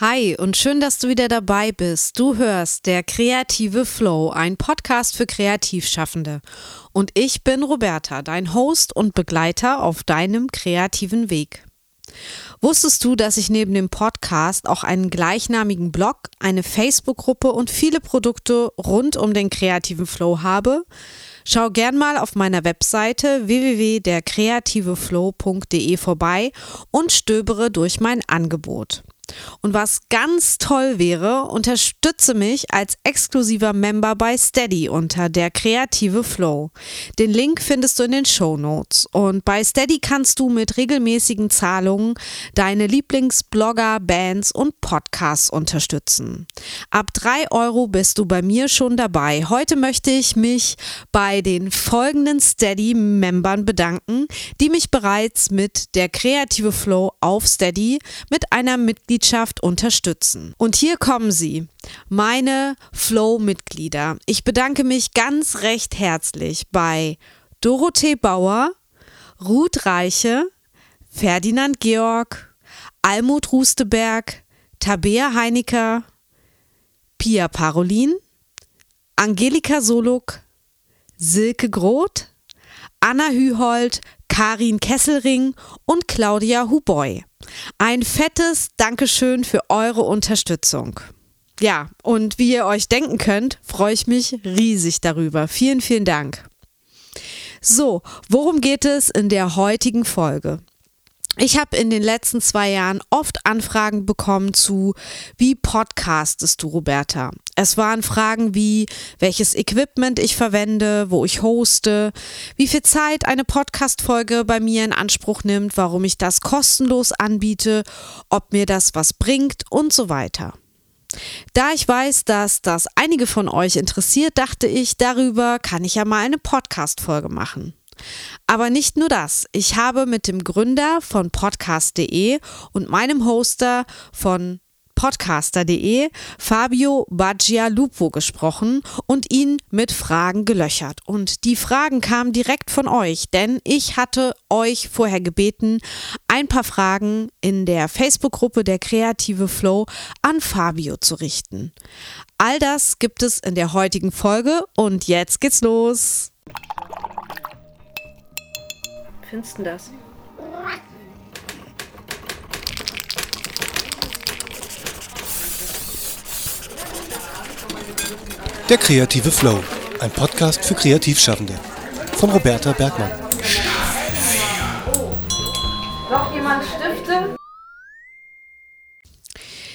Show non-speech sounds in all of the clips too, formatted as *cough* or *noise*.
Hi und schön, dass du wieder dabei bist. Du hörst der Kreative Flow, ein Podcast für Kreativschaffende. Und ich bin Roberta, dein Host und Begleiter auf deinem kreativen Weg. Wusstest du, dass ich neben dem Podcast auch einen gleichnamigen Blog, eine Facebook-Gruppe und viele Produkte rund um den kreativen Flow habe? Schau gern mal auf meiner Webseite www.derkreativeflow.de vorbei und stöbere durch mein Angebot. Und was ganz toll wäre, unterstütze mich als exklusiver Member bei Steady unter der kreative Flow. Den Link findest du in den Show Notes. Und bei Steady kannst du mit regelmäßigen Zahlungen deine Lieblingsblogger, Bands und Podcasts unterstützen. Ab drei Euro bist du bei mir schon dabei. Heute möchte ich mich bei den folgenden Steady-Membern bedanken, die mich bereits mit der kreative Flow auf Steady mit einer Mitgliedschaft Mitgliedschaft unterstützen. Und hier kommen sie, meine Flow-Mitglieder. Ich bedanke mich ganz recht herzlich bei Dorothee Bauer, Ruth Reiche, Ferdinand Georg, Almut Rusteberg, Tabea Heinecker, Pia Parolin, Angelika Soluk, Silke Groth, Anna Hühold, Karin Kesselring und Claudia Huboy. Ein fettes Dankeschön für eure Unterstützung. Ja, und wie ihr euch denken könnt, freue ich mich riesig darüber. Vielen, vielen Dank. So, worum geht es in der heutigen Folge? Ich habe in den letzten zwei Jahren oft Anfragen bekommen zu, wie podcastest du, Roberta? Es waren Fragen wie, welches Equipment ich verwende, wo ich hoste, wie viel Zeit eine Podcast-Folge bei mir in Anspruch nimmt, warum ich das kostenlos anbiete, ob mir das was bringt und so weiter. Da ich weiß, dass das einige von euch interessiert, dachte ich, darüber kann ich ja mal eine Podcast-Folge machen. Aber nicht nur das. Ich habe mit dem Gründer von podcast.de und meinem Hoster von podcaster.de, Fabio Baggialupo, gesprochen und ihn mit Fragen gelöchert. Und die Fragen kamen direkt von euch, denn ich hatte euch vorher gebeten, ein paar Fragen in der Facebook-Gruppe der Kreative Flow an Fabio zu richten. All das gibt es in der heutigen Folge und jetzt geht's los. Findest du das? Der kreative Flow, ein Podcast für Kreativschaffende von Roberta Bergmann. Noch jemand Stifte?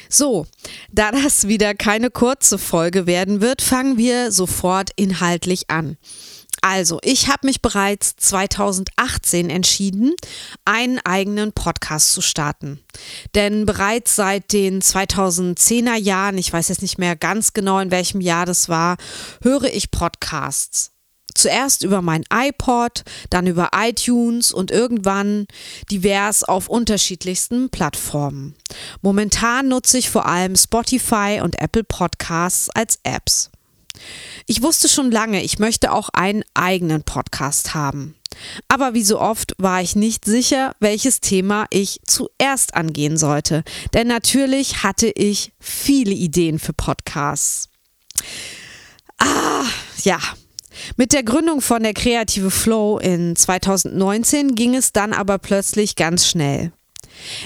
So, da das wieder keine kurze Folge werden wird, fangen wir sofort inhaltlich an. Also, ich habe mich bereits 2018 entschieden, einen eigenen Podcast zu starten. Denn bereits seit den 2010er Jahren, ich weiß jetzt nicht mehr ganz genau, in welchem Jahr das war, höre ich Podcasts. Zuerst über mein iPod, dann über iTunes und irgendwann divers auf unterschiedlichsten Plattformen. Momentan nutze ich vor allem Spotify und Apple Podcasts als Apps. Ich wusste schon lange, ich möchte auch einen eigenen Podcast haben. Aber wie so oft war ich nicht sicher, welches Thema ich zuerst angehen sollte. Denn natürlich hatte ich viele Ideen für Podcasts. Ah, ja. Mit der Gründung von der Kreative Flow in 2019 ging es dann aber plötzlich ganz schnell.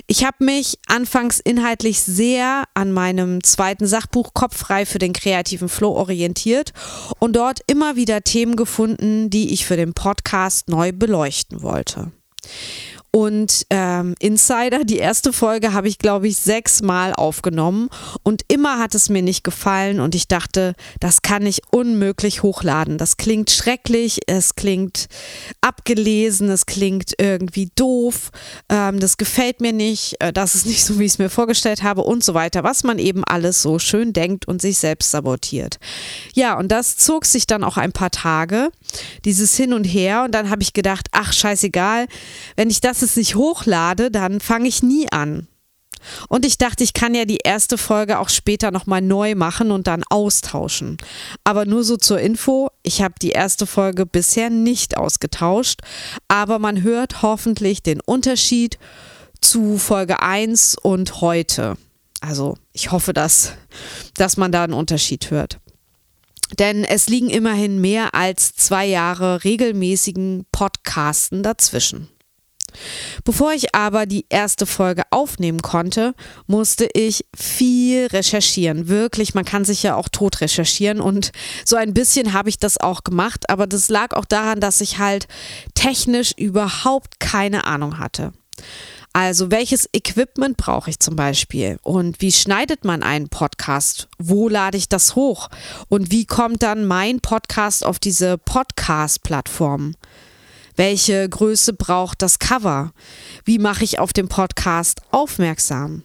Ich habe mich anfangs inhaltlich sehr an meinem zweiten Sachbuch Kopffrei für den kreativen Flow orientiert und dort immer wieder Themen gefunden, die ich für den Podcast neu beleuchten wollte. Und ähm, Insider, die erste Folge habe ich, glaube ich, sechsmal aufgenommen und immer hat es mir nicht gefallen und ich dachte, das kann ich unmöglich hochladen. Das klingt schrecklich, es klingt abgelesen, es klingt irgendwie doof, ähm, das gefällt mir nicht, äh, das ist nicht so, wie ich es mir vorgestellt habe und so weiter, was man eben alles so schön denkt und sich selbst sabotiert. Ja, und das zog sich dann auch ein paar Tage, dieses Hin und Her und dann habe ich gedacht, ach scheißegal, wenn ich das es nicht hochlade, dann fange ich nie an. Und ich dachte, ich kann ja die erste Folge auch später nochmal neu machen und dann austauschen. Aber nur so zur Info, ich habe die erste Folge bisher nicht ausgetauscht, aber man hört hoffentlich den Unterschied zu Folge 1 und heute. Also ich hoffe, dass, dass man da einen Unterschied hört. Denn es liegen immerhin mehr als zwei Jahre regelmäßigen Podcasten dazwischen. Bevor ich aber die erste Folge aufnehmen konnte, musste ich viel recherchieren. Wirklich, man kann sich ja auch tot recherchieren und so ein bisschen habe ich das auch gemacht, aber das lag auch daran, dass ich halt technisch überhaupt keine Ahnung hatte. Also welches Equipment brauche ich zum Beispiel und wie schneidet man einen Podcast? Wo lade ich das hoch? Und wie kommt dann mein Podcast auf diese Podcast-Plattform? Welche Größe braucht das Cover? Wie mache ich auf den Podcast aufmerksam?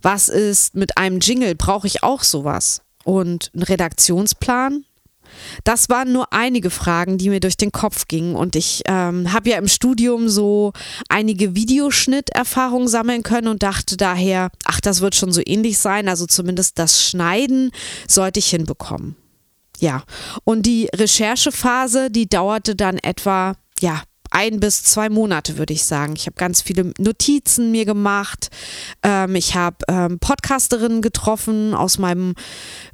Was ist mit einem Jingle? Brauche ich auch sowas? Und einen Redaktionsplan? Das waren nur einige Fragen, die mir durch den Kopf gingen. Und ich ähm, habe ja im Studium so einige Videoschnitterfahrungen sammeln können und dachte daher, ach, das wird schon so ähnlich sein. Also zumindest das Schneiden sollte ich hinbekommen. Ja, und die Recherchephase, die dauerte dann etwa, ja, ein bis zwei Monate, würde ich sagen. Ich habe ganz viele Notizen mir gemacht. Ähm, ich habe ähm, Podcasterinnen getroffen aus meinem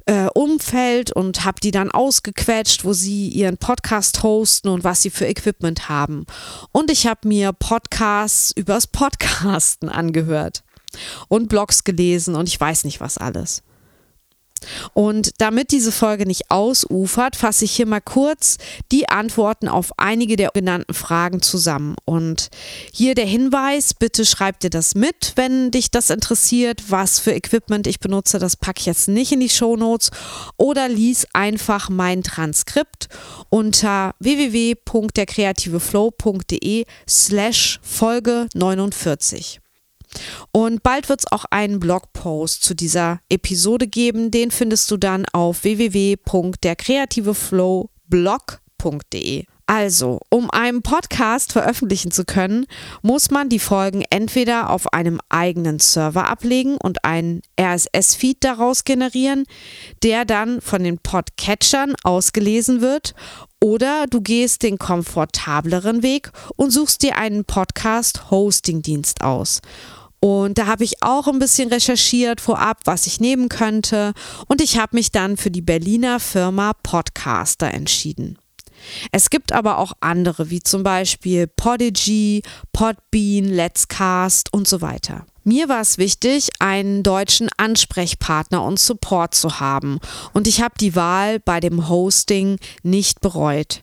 äh, Umfeld und habe die dann ausgequetscht, wo sie ihren Podcast hosten und was sie für Equipment haben. Und ich habe mir Podcasts übers Podcasten *laughs* angehört und Blogs gelesen und ich weiß nicht was alles. Und damit diese Folge nicht ausufert, fasse ich hier mal kurz die Antworten auf einige der genannten Fragen zusammen. Und hier der Hinweis, bitte schreib dir das mit, wenn dich das interessiert, was für Equipment ich benutze. Das packe ich jetzt nicht in die Show Notes oder lies einfach mein Transkript unter www.derkreativeflow.de slash Folge 49. Und bald wird es auch einen Blogpost zu dieser Episode geben. Den findest du dann auf www.derkreativeflowblog.de. Also, um einen Podcast veröffentlichen zu können, muss man die Folgen entweder auf einem eigenen Server ablegen und einen RSS-Feed daraus generieren, der dann von den Podcatchern ausgelesen wird, oder du gehst den komfortableren Weg und suchst dir einen Podcast-Hosting-Dienst aus. Und da habe ich auch ein bisschen recherchiert vorab, was ich nehmen könnte. Und ich habe mich dann für die Berliner Firma Podcaster entschieden. Es gibt aber auch andere, wie zum Beispiel Podigy, Podbean, Let's Cast und so weiter. Mir war es wichtig, einen deutschen Ansprechpartner und Support zu haben. Und ich habe die Wahl bei dem Hosting nicht bereut.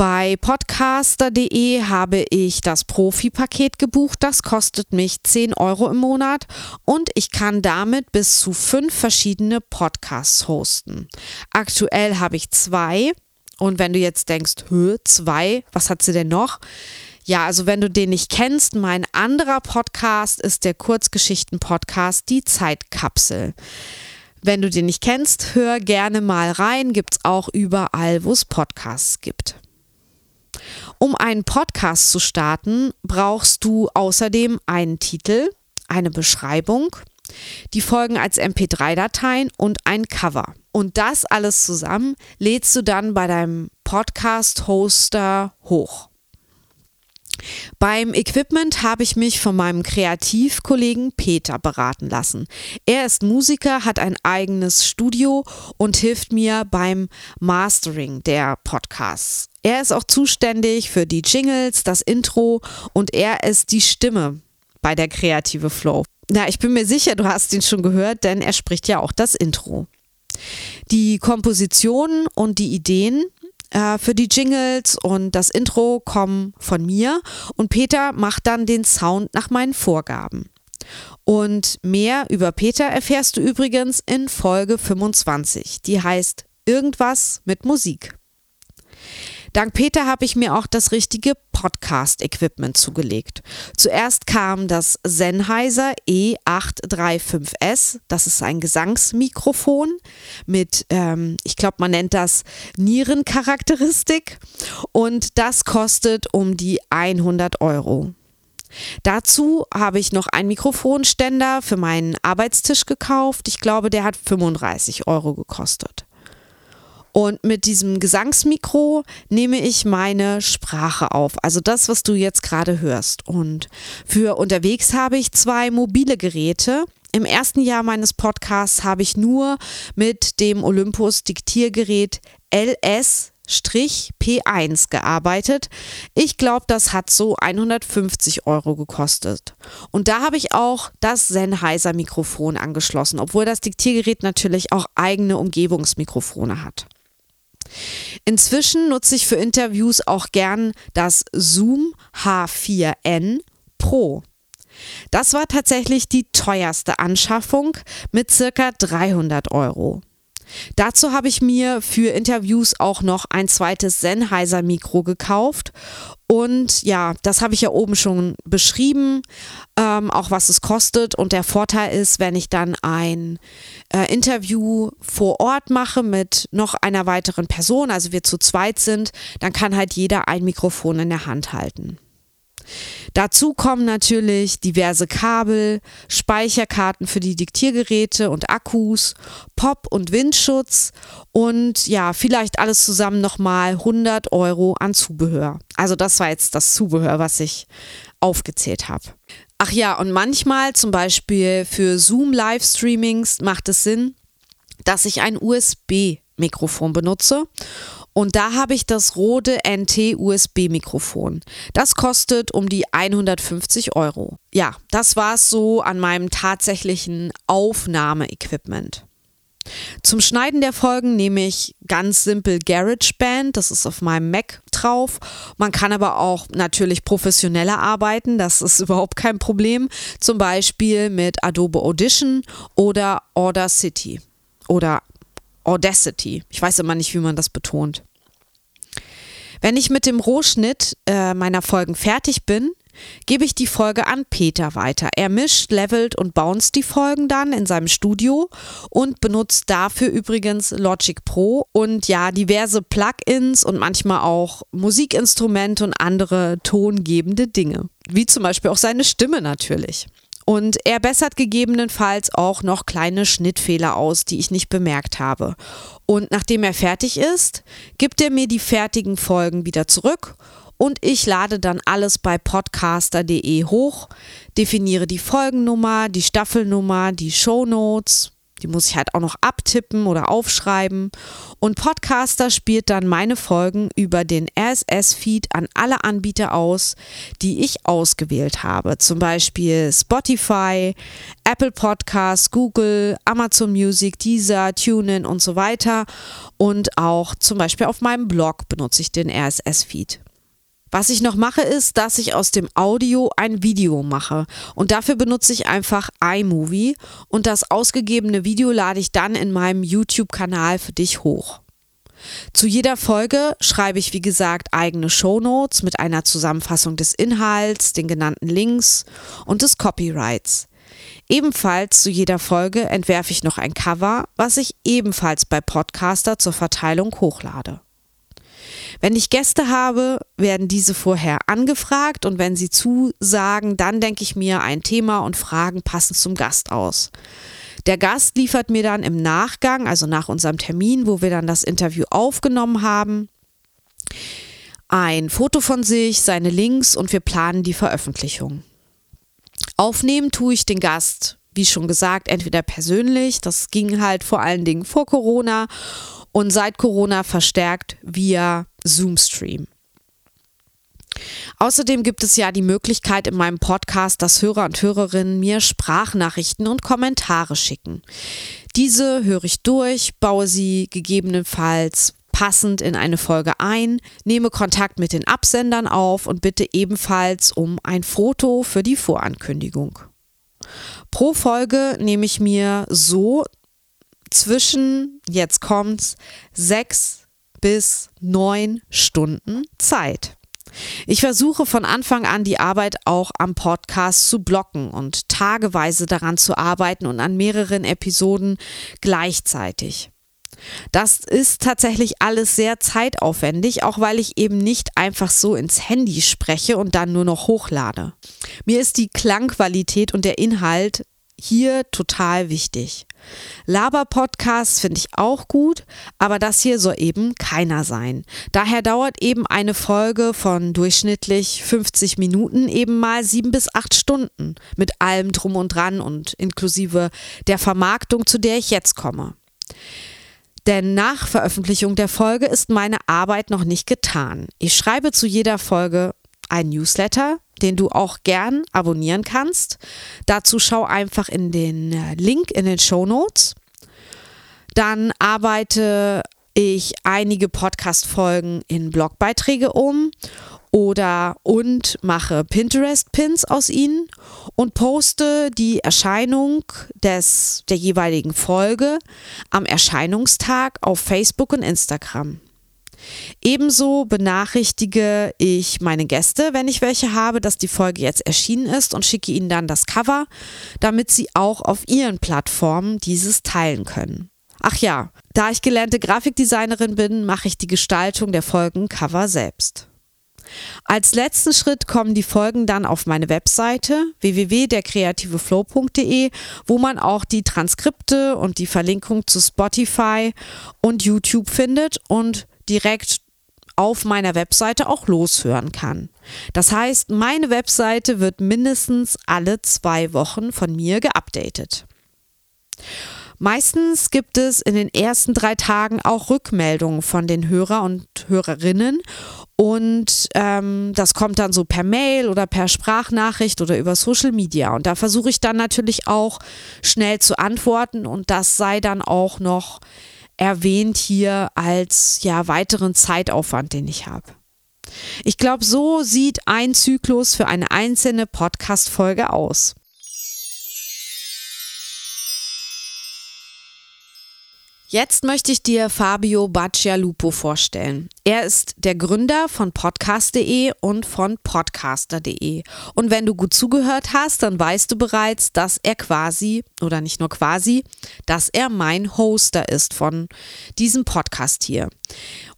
Bei podcaster.de habe ich das Profi-Paket gebucht. Das kostet mich 10 Euro im Monat und ich kann damit bis zu fünf verschiedene Podcasts hosten. Aktuell habe ich zwei. Und wenn du jetzt denkst, Hö, zwei, was hat sie denn noch? Ja, also wenn du den nicht kennst, mein anderer Podcast ist der Kurzgeschichten-Podcast Die Zeitkapsel. Wenn du den nicht kennst, hör gerne mal rein. Gibt es auch überall, wo es Podcasts gibt. Um einen Podcast zu starten, brauchst du außerdem einen Titel, eine Beschreibung, die Folgen als MP3-Dateien und ein Cover. Und das alles zusammen lädst du dann bei deinem Podcast-Hoster hoch. Beim Equipment habe ich mich von meinem Kreativkollegen Peter beraten lassen. Er ist Musiker, hat ein eigenes Studio und hilft mir beim Mastering der Podcasts. Er ist auch zuständig für die Jingles, das Intro und er ist die Stimme bei der Kreative Flow. Na, ich bin mir sicher, du hast ihn schon gehört, denn er spricht ja auch das Intro. Die Kompositionen und die Ideen äh, für die Jingles und das Intro kommen von mir und Peter macht dann den Sound nach meinen Vorgaben. Und mehr über Peter erfährst du übrigens in Folge 25. Die heißt Irgendwas mit Musik. Dank Peter habe ich mir auch das richtige Podcast-Equipment zugelegt. Zuerst kam das Sennheiser E835S. Das ist ein Gesangsmikrofon mit, ähm, ich glaube, man nennt das Nierencharakteristik. Und das kostet um die 100 Euro. Dazu habe ich noch einen Mikrofonständer für meinen Arbeitstisch gekauft. Ich glaube, der hat 35 Euro gekostet. Und mit diesem Gesangsmikro nehme ich meine Sprache auf, also das, was du jetzt gerade hörst. Und für unterwegs habe ich zwei mobile Geräte. Im ersten Jahr meines Podcasts habe ich nur mit dem Olympus Diktiergerät LS P1 gearbeitet. Ich glaube, das hat so 150 Euro gekostet. Und da habe ich auch das Sennheiser Mikrofon angeschlossen, obwohl das Diktiergerät natürlich auch eigene Umgebungsmikrofone hat. Inzwischen nutze ich für Interviews auch gern das Zoom H4n Pro. Das war tatsächlich die teuerste Anschaffung mit circa 300 Euro. Dazu habe ich mir für Interviews auch noch ein zweites Sennheiser Mikro gekauft. Und ja, das habe ich ja oben schon beschrieben, ähm, auch was es kostet. Und der Vorteil ist, wenn ich dann ein äh, Interview vor Ort mache mit noch einer weiteren Person, also wir zu zweit sind, dann kann halt jeder ein Mikrofon in der Hand halten. Dazu kommen natürlich diverse Kabel, Speicherkarten für die Diktiergeräte und Akkus, Pop- und Windschutz und ja, vielleicht alles zusammen nochmal 100 Euro an Zubehör. Also das war jetzt das Zubehör, was ich aufgezählt habe. Ach ja, und manchmal zum Beispiel für Zoom-Livestreamings macht es Sinn, dass ich ein USB-Mikrofon benutze und da habe ich das Rode NT USB-Mikrofon. Das kostet um die 150 Euro. Ja, das war es so an meinem tatsächlichen Aufnahmeequipment. Zum Schneiden der Folgen nehme ich ganz simpel GarageBand, das ist auf meinem Mac drauf. Man kann aber auch natürlich professioneller arbeiten, das ist *laughs* überhaupt kein Problem. Zum Beispiel mit Adobe Audition oder Audacity oder Audacity. Ich weiß immer nicht, wie man das betont. Wenn ich mit dem Rohschnitt äh, meiner Folgen fertig bin, gebe ich die Folge an Peter weiter. Er mischt, levelt und bounced die Folgen dann in seinem Studio und benutzt dafür übrigens Logic Pro und ja, diverse Plugins und manchmal auch Musikinstrumente und andere tongebende Dinge. Wie zum Beispiel auch seine Stimme natürlich. Und er bessert gegebenenfalls auch noch kleine Schnittfehler aus, die ich nicht bemerkt habe. Und nachdem er fertig ist, gibt er mir die fertigen Folgen wieder zurück und ich lade dann alles bei podcaster.de hoch, definiere die Folgennummer, die Staffelnummer, die Shownotes, die muss ich halt auch noch abtippen oder aufschreiben. Und Podcaster spielt dann meine Folgen über den RSS-Feed an alle Anbieter aus, die ich ausgewählt habe. Zum Beispiel Spotify, Apple Podcasts, Google, Amazon Music, Deezer, TuneIn und so weiter. Und auch zum Beispiel auf meinem Blog benutze ich den RSS-Feed. Was ich noch mache, ist, dass ich aus dem Audio ein Video mache. Und dafür benutze ich einfach iMovie und das ausgegebene Video lade ich dann in meinem YouTube-Kanal für dich hoch. Zu jeder Folge schreibe ich, wie gesagt, eigene Shownotes mit einer Zusammenfassung des Inhalts, den genannten Links und des Copyrights. Ebenfalls zu jeder Folge entwerfe ich noch ein Cover, was ich ebenfalls bei Podcaster zur Verteilung hochlade. Wenn ich Gäste habe, werden diese vorher angefragt und wenn sie zusagen, dann denke ich mir ein Thema und Fragen passend zum Gast aus. Der Gast liefert mir dann im Nachgang, also nach unserem Termin, wo wir dann das Interview aufgenommen haben, ein Foto von sich, seine Links und wir planen die Veröffentlichung. Aufnehmen tue ich den Gast, wie schon gesagt, entweder persönlich, das ging halt vor allen Dingen vor Corona und seit Corona verstärkt via Zoom-Stream. Außerdem gibt es ja die Möglichkeit in meinem Podcast, dass Hörer und Hörerinnen mir Sprachnachrichten und Kommentare schicken. Diese höre ich durch, baue sie gegebenenfalls passend in eine Folge ein, nehme Kontakt mit den Absendern auf und bitte ebenfalls um ein Foto für die Vorankündigung. Pro Folge nehme ich mir so zwischen, jetzt kommt's, sechs bis neun Stunden Zeit. Ich versuche von Anfang an die Arbeit auch am Podcast zu blocken und tageweise daran zu arbeiten und an mehreren Episoden gleichzeitig. Das ist tatsächlich alles sehr zeitaufwendig, auch weil ich eben nicht einfach so ins Handy spreche und dann nur noch hochlade. Mir ist die Klangqualität und der Inhalt hier total wichtig. Laber-Podcasts finde ich auch gut, aber das hier soll eben keiner sein. Daher dauert eben eine Folge von durchschnittlich 50 Minuten eben mal sieben bis acht Stunden mit allem drum und dran und inklusive der Vermarktung, zu der ich jetzt komme. Denn nach Veröffentlichung der Folge ist meine Arbeit noch nicht getan. Ich schreibe zu jeder Folge ein Newsletter, den du auch gern abonnieren kannst. Dazu schau einfach in den äh, Link in den Show Notes. Dann arbeite ich einige Podcast-Folgen in Blogbeiträge um oder und mache Pinterest-Pins aus ihnen und poste die Erscheinung des, der jeweiligen Folge am Erscheinungstag auf Facebook und Instagram. Ebenso benachrichtige ich meine Gäste, wenn ich welche habe, dass die Folge jetzt erschienen ist und schicke ihnen dann das Cover, damit sie auch auf ihren Plattformen dieses teilen können. Ach ja, da ich gelernte Grafikdesignerin bin, mache ich die Gestaltung der Folgencover selbst. Als letzten Schritt kommen die Folgen dann auf meine Webseite www.derkreativeflow.de, wo man auch die Transkripte und die Verlinkung zu Spotify und YouTube findet und direkt auf meiner Webseite auch loshören kann. Das heißt, meine Webseite wird mindestens alle zwei Wochen von mir geupdatet. Meistens gibt es in den ersten drei Tagen auch Rückmeldungen von den Hörer und Hörerinnen und ähm, das kommt dann so per Mail oder per Sprachnachricht oder über Social Media. Und da versuche ich dann natürlich auch schnell zu antworten und das sei dann auch noch erwähnt hier als ja weiteren Zeitaufwand, den ich habe. Ich glaube, so sieht ein Zyklus für eine einzelne Podcast-Folge aus. Jetzt möchte ich dir Fabio Baccialupo vorstellen. Er ist der Gründer von podcast.de und von podcaster.de. Und wenn du gut zugehört hast, dann weißt du bereits, dass er quasi, oder nicht nur quasi, dass er mein Hoster ist von diesem Podcast hier.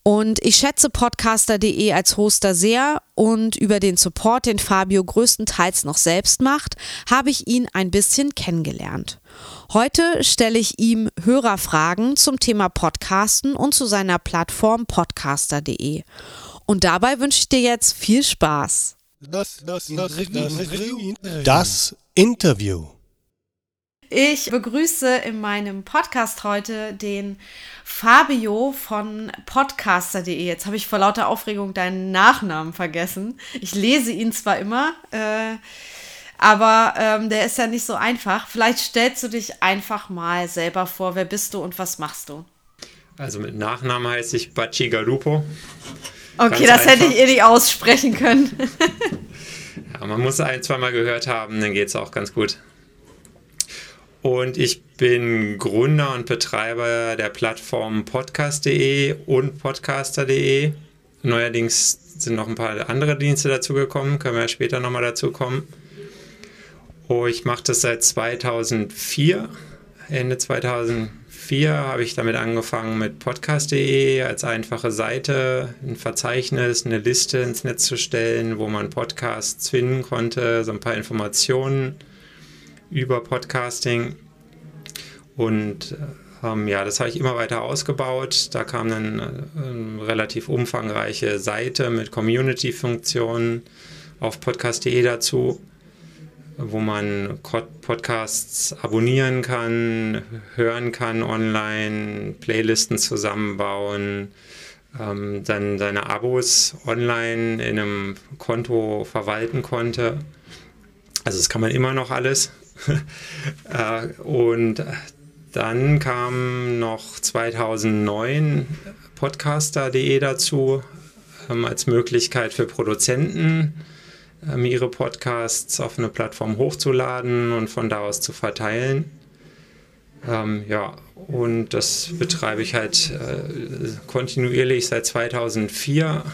Und ich schätze podcaster.de als Hoster sehr und über den Support, den Fabio größtenteils noch selbst macht, habe ich ihn ein bisschen kennengelernt. Heute stelle ich ihm Hörerfragen zum Thema Podcasten und zu seiner Plattform podcaster.de. Und dabei wünsche ich dir jetzt viel Spaß. Das, das, das, das Interview. Ich begrüße in meinem Podcast heute den Fabio von podcaster.de. Jetzt habe ich vor lauter Aufregung deinen Nachnamen vergessen. Ich lese ihn zwar immer, äh, aber ähm, der ist ja nicht so einfach. Vielleicht stellst du dich einfach mal selber vor, wer bist du und was machst du? Also mit Nachnamen heiße ich Baci Galupo. Okay, Ganz das einfach. hätte ich eh nicht aussprechen können. *laughs* ja, man muss ein, zweimal gehört haben, dann geht es auch ganz gut. Und ich bin Gründer und Betreiber der Plattform podcast.de und podcaster.de. Neuerdings sind noch ein paar andere Dienste dazugekommen, können wir später nochmal dazu kommen. Oh, ich mache das seit 2004. Ende 2004 habe ich damit angefangen mit podcast.de als einfache Seite, ein Verzeichnis, eine Liste ins Netz zu stellen, wo man Podcasts finden konnte, so ein paar Informationen über Podcasting. Und ähm, ja, das habe ich immer weiter ausgebaut. Da kam dann eine relativ umfangreiche Seite mit Community-Funktionen auf podcast.de dazu wo man Podcasts abonnieren kann, hören kann online, Playlisten zusammenbauen, ähm, dann seine Abos online in einem Konto verwalten konnte. Also das kann man immer noch alles. *laughs* äh, und dann kam noch 2009 podcaster.de dazu ähm, als Möglichkeit für Produzenten ihre Podcasts auf eine Plattform hochzuladen und von da aus zu verteilen. Ähm, ja, und das betreibe ich halt äh, kontinuierlich seit 2004.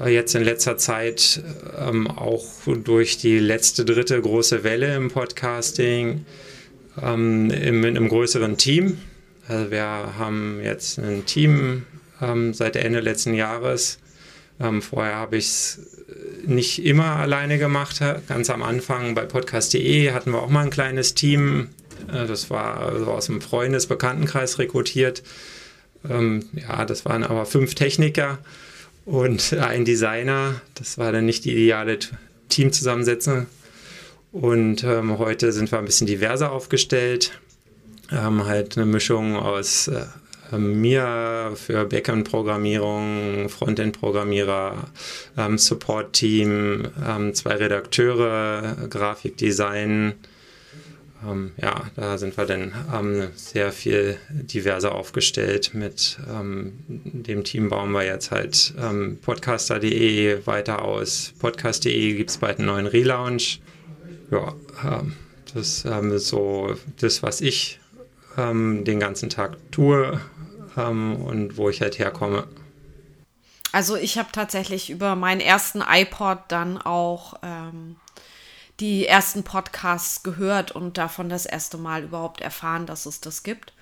Äh, jetzt in letzter Zeit ähm, auch durch die letzte dritte große Welle im Podcasting ähm, im, in einem größeren Team. Also wir haben jetzt ein Team ähm, seit Ende letzten Jahres. Ähm, vorher habe ich es nicht immer alleine gemacht. Ganz am Anfang bei podcast.de hatten wir auch mal ein kleines Team. Äh, das war aus dem Freundes-Bekanntenkreis rekrutiert. Ähm, ja, das waren aber fünf Techniker und ein Designer. Das war dann nicht die ideale Teamzusammensetzung. Und ähm, heute sind wir ein bisschen diverser aufgestellt. Haben halt eine Mischung aus äh, mir für Backend-Programmierung, Frontend-Programmierer, ähm, Support-Team, ähm, zwei Redakteure, Grafikdesign. Ähm, ja, da sind wir dann ähm, sehr viel diverser aufgestellt. Mit ähm, dem Team bauen wir jetzt halt ähm, podcaster.de weiter aus. Podcast.de gibt es bald einen neuen Relaunch. Ja, das ist so das, was ich den ganzen Tag tue ähm, und wo ich halt herkomme. Also ich habe tatsächlich über meinen ersten iPod dann auch ähm, die ersten Podcasts gehört und davon das erste Mal überhaupt erfahren, dass es das gibt.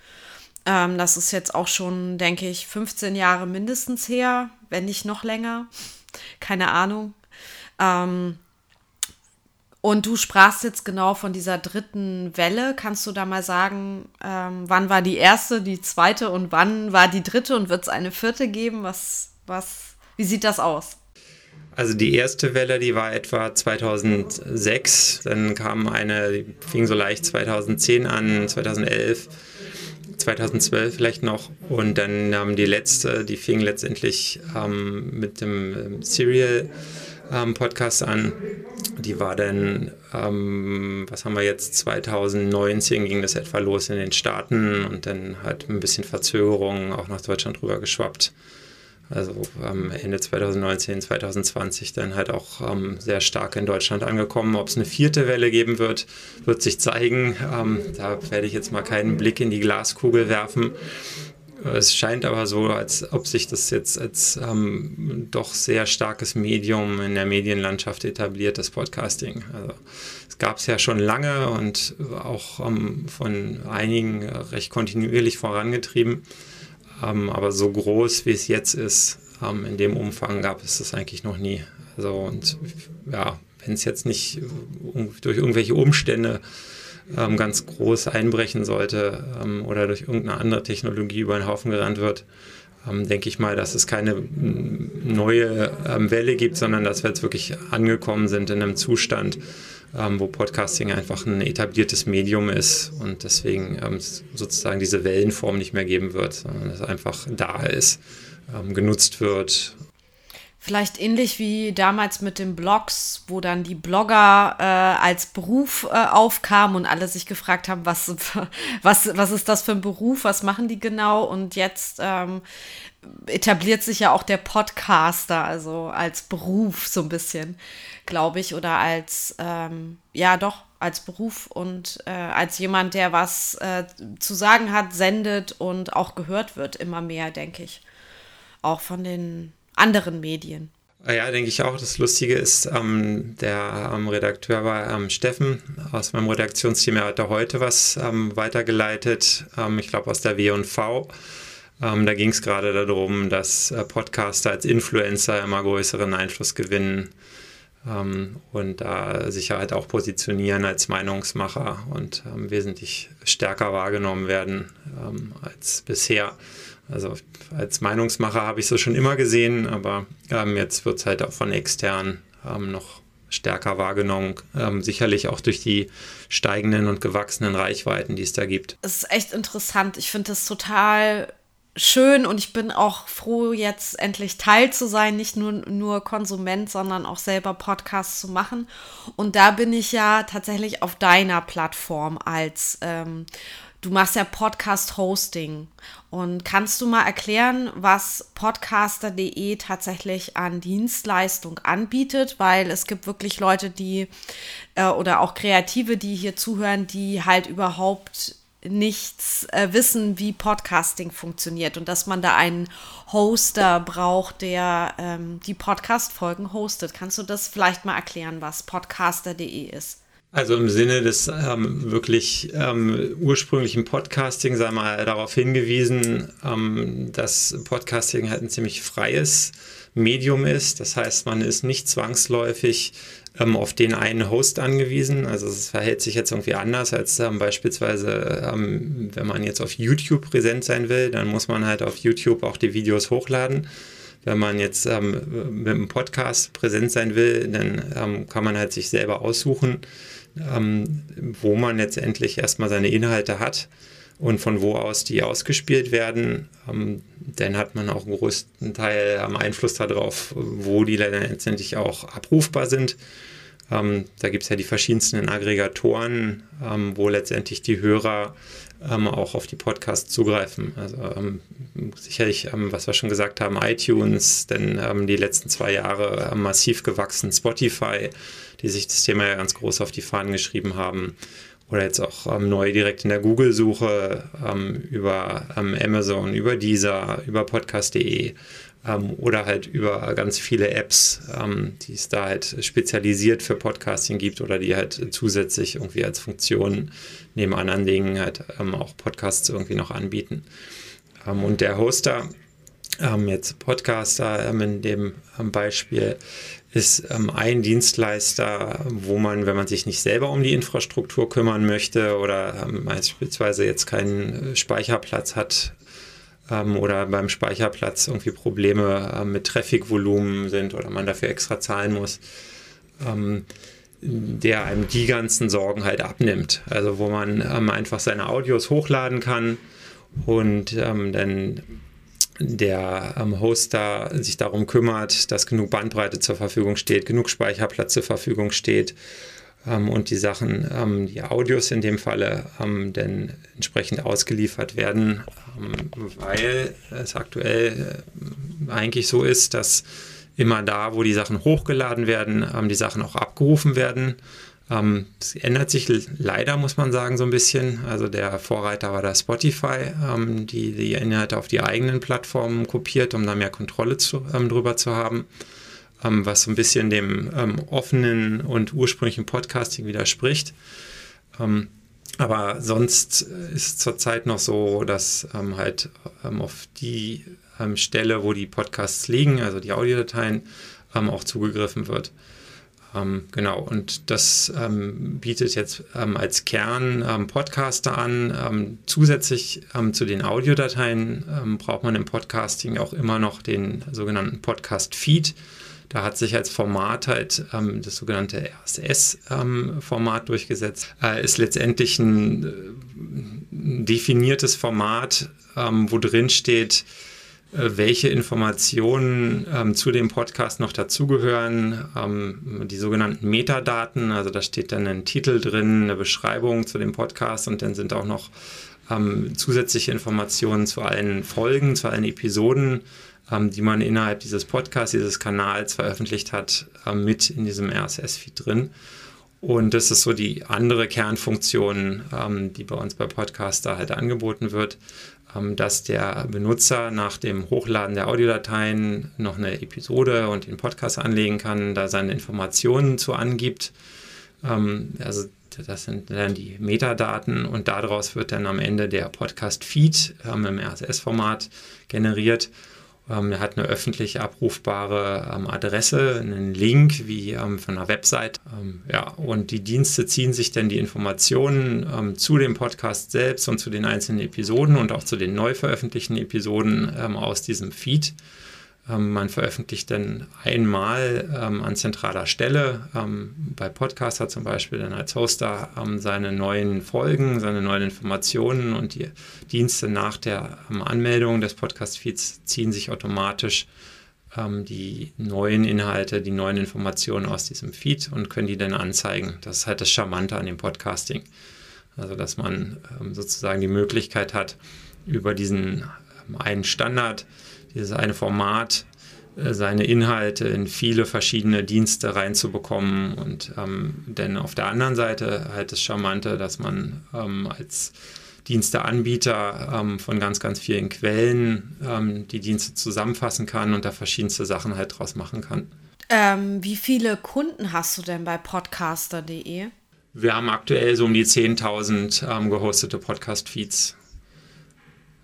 Ähm, das ist jetzt auch schon, denke ich, 15 Jahre mindestens her, wenn nicht noch länger. *laughs* Keine Ahnung. Ähm, und du sprachst jetzt genau von dieser dritten Welle. Kannst du da mal sagen, ähm, wann war die erste, die zweite und wann war die dritte und wird es eine vierte geben? Was, was, wie sieht das aus? Also die erste Welle, die war etwa 2006. Dann kam eine, die fing so leicht 2010 an, 2011, 2012 vielleicht noch. Und dann ähm, die letzte, die fing letztendlich ähm, mit dem ähm, Serial ähm, Podcast an. Die war dann, ähm, was haben wir jetzt, 2019 ging das etwa los in den Staaten und dann hat ein bisschen Verzögerung auch nach Deutschland rüber geschwappt. Also ähm, Ende 2019, 2020 dann halt auch ähm, sehr stark in Deutschland angekommen. Ob es eine vierte Welle geben wird, wird sich zeigen. Ähm, da werde ich jetzt mal keinen Blick in die Glaskugel werfen. Es scheint aber so, als ob sich das jetzt als ähm, doch sehr starkes Medium in der Medienlandschaft etabliert, das Podcasting. Also es gab es ja schon lange und auch ähm, von einigen recht kontinuierlich vorangetrieben. Ähm, aber so groß, wie es jetzt ist, ähm, in dem Umfang gab es das eigentlich noch nie. Also und ja, wenn es jetzt nicht äh, durch irgendwelche Umstände ähm, ganz groß einbrechen sollte ähm, oder durch irgendeine andere Technologie über den Haufen gerannt wird, ähm, denke ich mal, dass es keine neue ähm, Welle gibt, sondern dass wir jetzt wirklich angekommen sind in einem Zustand, ähm, wo Podcasting einfach ein etabliertes Medium ist und deswegen ähm, sozusagen diese Wellenform nicht mehr geben wird, sondern es einfach da ist, genutzt wird Vielleicht ähnlich wie damals mit den Blogs, wo dann die Blogger äh, als Beruf äh, aufkamen und alle sich gefragt haben, was, *laughs* was, was ist das für ein Beruf, was machen die genau? Und jetzt ähm, etabliert sich ja auch der Podcaster, also als Beruf so ein bisschen, glaube ich, oder als, ähm, ja doch, als Beruf und äh, als jemand, der was äh, zu sagen hat, sendet und auch gehört wird, immer mehr, denke ich. Auch von den anderen Medien. Ja, denke ich auch. Das Lustige ist, ähm, der ähm, Redakteur war ähm, Steffen aus meinem Redaktionsteam. Er hatte heute was ähm, weitergeleitet, ähm, ich glaube aus der W&V. Ähm, da ging es gerade darum, dass äh, Podcaster als Influencer immer größeren Einfluss gewinnen und da sich halt auch positionieren als Meinungsmacher und wesentlich stärker wahrgenommen werden als bisher. Also als Meinungsmacher habe ich es schon immer gesehen, aber ähm, jetzt wird es halt auch von extern ähm, noch stärker wahrgenommen. Ähm, sicherlich auch durch die steigenden und gewachsenen Reichweiten, die es da gibt. Es ist echt interessant. Ich finde es total schön und ich bin auch froh, jetzt endlich Teil zu sein, nicht nur, nur Konsument, sondern auch selber Podcasts zu machen. Und da bin ich ja tatsächlich auf deiner Plattform als ähm, Du machst ja Podcast-Hosting. Und kannst du mal erklären, was podcaster.de tatsächlich an Dienstleistung anbietet? Weil es gibt wirklich Leute, die äh, oder auch Kreative, die hier zuhören, die halt überhaupt nichts äh, wissen, wie Podcasting funktioniert und dass man da einen Hoster braucht, der ähm, die Podcast-Folgen hostet. Kannst du das vielleicht mal erklären, was podcaster.de ist? Also im Sinne des ähm, wirklich ähm, ursprünglichen Podcasting sei mal darauf hingewiesen, ähm, dass Podcasting halt ein ziemlich freies Medium ist. Das heißt, man ist nicht zwangsläufig ähm, auf den einen Host angewiesen. Also es verhält sich jetzt irgendwie anders als ähm, beispielsweise, ähm, wenn man jetzt auf YouTube präsent sein will, dann muss man halt auf YouTube auch die Videos hochladen. Wenn man jetzt ähm, mit einem Podcast präsent sein will, dann ähm, kann man halt sich selber aussuchen, ähm, wo man letztendlich erstmal seine Inhalte hat und von wo aus die ausgespielt werden. Ähm, dann hat man auch einen größten Teil am Einfluss darauf, wo die letztendlich auch abrufbar sind. Ähm, da gibt es ja die verschiedensten Aggregatoren, ähm, wo letztendlich die Hörer ähm, auch auf die Podcasts zugreifen. Also ähm, sicherlich, ähm, was wir schon gesagt haben, iTunes, denn ähm, die letzten zwei Jahre massiv gewachsen, Spotify, die sich das Thema ja ganz groß auf die Fahnen geschrieben haben. Oder jetzt auch neu direkt in der Google-Suche über Amazon, über Deezer, über podcast.de ähm, oder halt über ganz viele Apps, ähm, die es da halt spezialisiert für Podcasting gibt oder die halt zusätzlich irgendwie als Funktion neben anderen Dingen halt ähm, auch Podcasts irgendwie noch anbieten. Ähm, und der Hoster, ähm, jetzt Podcaster ähm, in dem Beispiel, ist ein Dienstleister, wo man, wenn man sich nicht selber um die Infrastruktur kümmern möchte oder beispielsweise jetzt keinen Speicherplatz hat ähm, oder beim Speicherplatz irgendwie Probleme äh, mit Traffic-Volumen sind oder man dafür extra zahlen muss, ähm, der einem die ganzen Sorgen halt abnimmt. Also wo man ähm, einfach seine Audios hochladen kann und ähm, dann der ähm, Hoster sich darum kümmert, dass genug Bandbreite zur Verfügung steht, genug Speicherplatz zur Verfügung steht und die Sachen, ähm, die Audios in dem Falle, ähm, dann entsprechend ausgeliefert werden, ähm, weil es aktuell äh, eigentlich so ist, dass immer da, wo die Sachen hochgeladen werden, ähm, die Sachen auch abgerufen werden. Ähm, es ändert sich leider, muss man sagen, so ein bisschen. Also der Vorreiter war da Spotify, die die Inhalte auf die eigenen Plattformen kopiert, um da mehr Kontrolle zu, drüber zu haben ähm, was so ein bisschen dem ähm, offenen und ursprünglichen Podcasting widerspricht. Ähm, aber sonst ist zurzeit noch so, dass ähm, halt ähm, auf die ähm, Stelle, wo die Podcasts liegen, also die Audiodateien, auch zugegriffen wird. genau, und das bietet jetzt als Kern Podcaster an. zusätzlich zu den Audiodateien braucht man im Podcasting auch immer noch den sogenannten Podcast-Feed. Da hat sich als Format halt ähm, das sogenannte RSS-Format ähm, durchgesetzt. Äh, ist letztendlich ein, äh, definiertes Format, ähm, wo drin steht, äh, welche Informationen ähm, zu dem Podcast noch dazugehören, ähm, die sogenannten Metadaten, also da steht dann ein Titel drin, eine Beschreibung zu dem Podcast und dann sind auch noch ähm, zusätzliche Informationen zu allen Folgen, zu allen Episoden ähm, die man innerhalb dieses Podcasts, dieses Kanals veröffentlicht hat, ähm, mit in diesem RSS-Feed drin. Und das ist so die andere Kernfunktion, ähm, die bei uns bei Podcaster halt angeboten wird, ähm, dass der Benutzer nach dem Hochladen der Audiodateien noch eine Episode und den Podcast anlegen kann, da seine Informationen zu angibt. Ähm, also das sind dann die Metadaten und daraus wird dann am Ende der Podcast-Feed ähm, im RSS-Format generiert. Ähm, er hat eine öffentlich abrufbare ähm, Adresse, einen Link wie ähm, von einer Website. Ja, und die Dienste ziehen sich dann die Informationen zu dem Podcast selbst und zu den einzelnen Episoden und auch zu den neu veröffentlichten Episoden aus diesem Feed man veröffentlicht dann einmal ähm, an zentraler Stelle, ähm, bei Podcaster zum Beispiel, dann als Hoster ähm, seine neuen Folgen, seine neuen Informationen und die Dienste nach der ähm, Anmeldung des Podcast-Feeds ziehen sich automatisch ähm, die neuen Inhalte, die neuen Informationen aus diesem Feed und können die dann anzeigen. Das ist halt das Charmante an dem Podcasting. Also, dass man sozusagen die Möglichkeit hat, über diesen einen Standard, dieses eine Format, äh, seine Inhalte in viele verschiedene Dienste reinzubekommen. Und ähm, denn auf der anderen Seite halt das Charmante, dass man ähm, als Diensteanbieter ähm, von ganz, ganz vielen Quellen ähm, die Dienste zusammenfassen kann und da verschiedenste Sachen halt draus machen kann. Ähm, wie viele Kunden hast du denn bei podcaster.de? Wir haben aktuell so um die 10.000 ähm, gehostete Podcast-Feeds.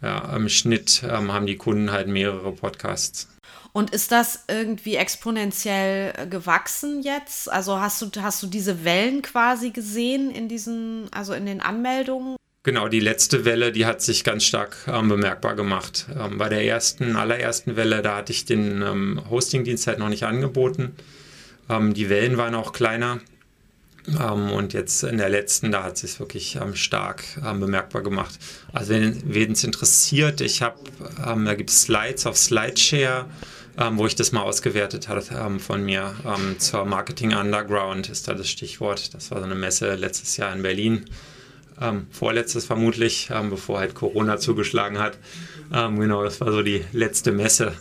Ja, im Schnitt ähm, haben die Kunden halt mehrere Podcasts. Und ist das irgendwie exponentiell äh, gewachsen jetzt? Also hast du, hast du diese Wellen quasi gesehen in diesen, also in den Anmeldungen? Genau, die letzte Welle, die hat sich ganz stark ähm, bemerkbar gemacht. Ähm, bei der ersten, allerersten Welle, da hatte ich den ähm, Hostingdienst halt noch nicht angeboten. Ähm, die Wellen waren auch kleiner. Ähm, und jetzt in der letzten, da hat sich wirklich ähm, stark bemerkbar gemacht. Also wenn es interessiert, ich habe, da gibt es Slides auf Slideshare, wo ich das mal ausgewertet habe von mir. zur Marketing Underground ist da das Stichwort. Das war so eine Messe letztes Jahr in Berlin ähm, vorletztes vermutlich, ähm, bevor halt Corona zugeschlagen hat. Ähm, genau, das war so die letzte Messe,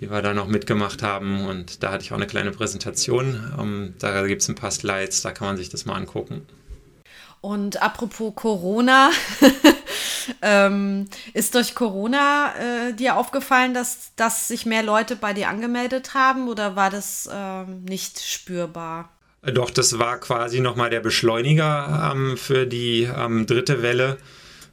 die wir da noch mitgemacht haben und da hatte ich auch eine kleine Präsentation. Ähm, da gibt es ein paar Slides, da kann man sich das mal angucken. Und apropos Corona, *laughs* ähm, ist durch Corona äh, dir aufgefallen, dass, dass sich mehr Leute bei dir angemeldet haben oder war das ähm, nicht spürbar? Doch, das war quasi nochmal der Beschleuniger ähm, für die ähm, dritte Welle.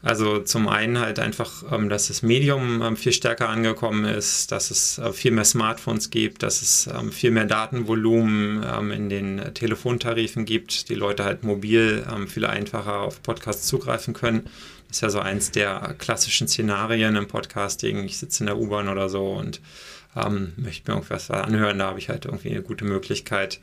Also zum einen halt einfach, ähm, dass das Medium ähm, viel stärker angekommen ist, dass es äh, viel mehr Smartphones gibt, dass es ähm, viel mehr Datenvolumen in den Telefontarifen gibt, die Leute halt mobil viel einfacher auf Podcasts zugreifen können. Das ist ja so eins der klassischen Szenarien im Podcasting. Ich sitze in der U-Bahn oder so und möchte mir irgendwas anhören, da habe ich halt irgendwie eine gute Möglichkeit,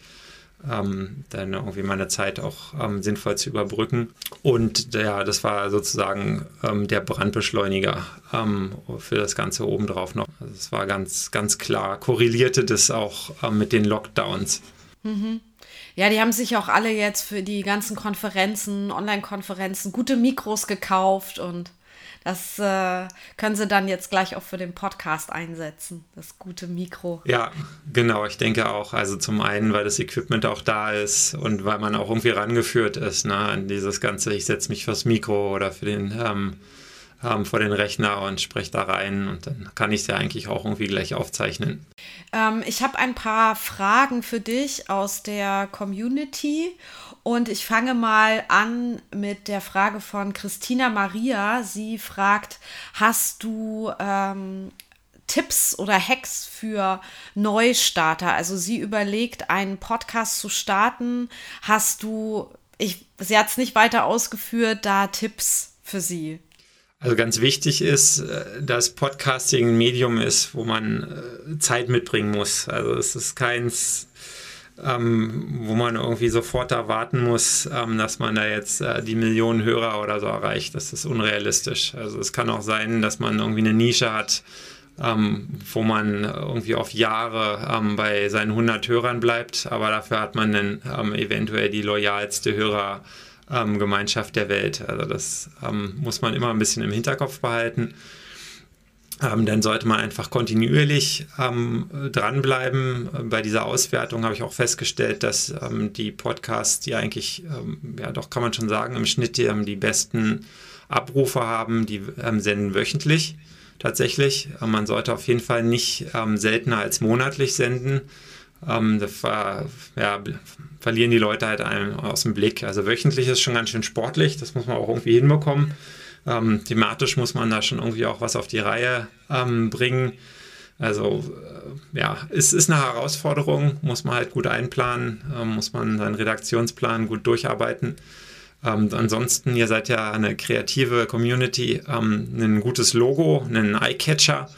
ähm, dann irgendwie meine Zeit auch ähm, sinnvoll zu überbrücken. Und ja, das war sozusagen ähm, der Brandbeschleuniger ähm, für das Ganze obendrauf noch. Also es war ganz, ganz klar, korrelierte das auch ähm, mit den Lockdowns. Mhm. Ja, die haben sich auch alle jetzt für die ganzen Konferenzen, Online-Konferenzen gute Mikros gekauft und das äh, können Sie dann jetzt gleich auch für den Podcast einsetzen, das gute Mikro. Ja, genau, ich denke auch. Also zum einen, weil das Equipment auch da ist und weil man auch irgendwie rangeführt ist ne, an dieses Ganze, ich setze mich fürs Mikro oder für den ähm, ähm, vor den Rechner und spreche da rein und dann kann ich es ja eigentlich auch irgendwie gleich aufzeichnen. Ähm, ich habe ein paar Fragen für dich aus der Community und ich fange mal an mit der Frage von Christina Maria. Sie fragt, hast du ähm, Tipps oder Hacks für Neustarter? Also sie überlegt, einen Podcast zu starten. Hast du, ich, sie hat es nicht weiter ausgeführt, da Tipps für sie? Also ganz wichtig ist, äh, dass Podcasting ein Medium ist, wo man äh, Zeit mitbringen muss. Also es ist keins, ähm, wo man irgendwie sofort erwarten muss, ähm, dass man da jetzt äh, die Millionen Hörer oder so erreicht. Das ist unrealistisch. Also es kann auch sein, dass man irgendwie eine Nische hat, ähm, wo man irgendwie auf Jahre ähm, bei seinen 100 Hörern bleibt, aber dafür hat man dann ähm, eventuell die loyalste Hörergemeinschaft der Welt. Also das ähm, muss man immer ein bisschen im Hinterkopf behalten ähm, dann sollte man einfach kontinuierlich ähm, dranbleiben. Bei dieser Auswertung habe ich auch festgestellt, dass ähm, die Podcasts, die eigentlich, ähm, ja doch kann man schon sagen, im Schnitt die, ähm, die besten Abrufe haben, die ähm, senden wöchentlich tatsächlich. man sollte auf jeden Fall nicht seltener als monatlich senden. das war, ja, verlieren die Leute halt einem aus dem Blick. Also wöchentlich ist schon ganz schön sportlich, das muss man auch irgendwie hinbekommen. Ähm, thematisch muss man da schon irgendwie auch was auf die Reihe ähm, bringen. Also äh, ja, es ist eine Herausforderung, muss man halt gut einplanen, äh, muss man seinen Redaktionsplan gut durcharbeiten. Ähm, ansonsten, ihr seid ja eine kreative Community, ähm, ein gutes Logo, ein Eyecatcher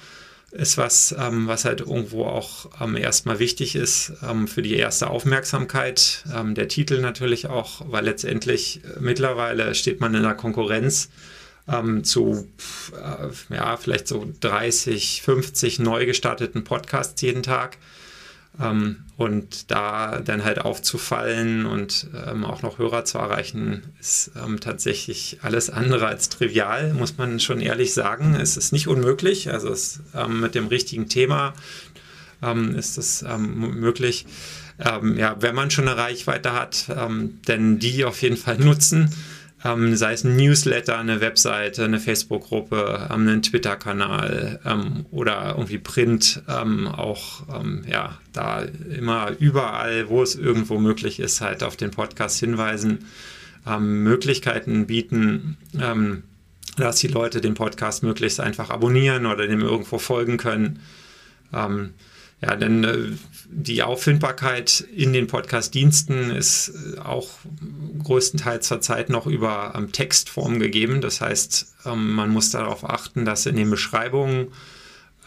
ist was, ähm, was halt irgendwo auch ähm, erstmal wichtig ist ähm, für die erste Aufmerksamkeit. Ähm, der Titel natürlich auch, weil letztendlich äh, mittlerweile steht man in der Konkurrenz ähm, zu äh, ja, vielleicht so 30, 50 neu gestarteten Podcasts jeden Tag. Ähm, und da dann halt aufzufallen und ähm, auch noch Hörer zu erreichen, ist ähm, tatsächlich alles andere als trivial, muss man schon ehrlich sagen. Es ist nicht unmöglich. Also es, ähm, mit dem richtigen Thema ähm, ist es ähm, möglich. ja, wenn man schon eine Reichweite hat, denn die auf jeden Fall nutzen ähm, sei es ein Newsletter, eine Webseite, eine Facebook-Gruppe, ähm, einen Twitter-Kanal ähm, oder irgendwie Print, ähm, auch ähm, ja, da immer überall, wo es irgendwo möglich ist, halt auf den Podcast hinweisen. ähm, Möglichkeiten bieten, dass die Leute den Podcast möglichst einfach abonnieren oder dem irgendwo folgen können. Ja, denn äh, die Auffindbarkeit in den Podcast-Diensten ist äh, auch größtenteils zurzeit noch über ähm, Textform gegeben. Das heißt, ähm, man muss darauf achten, dass in den Beschreibungen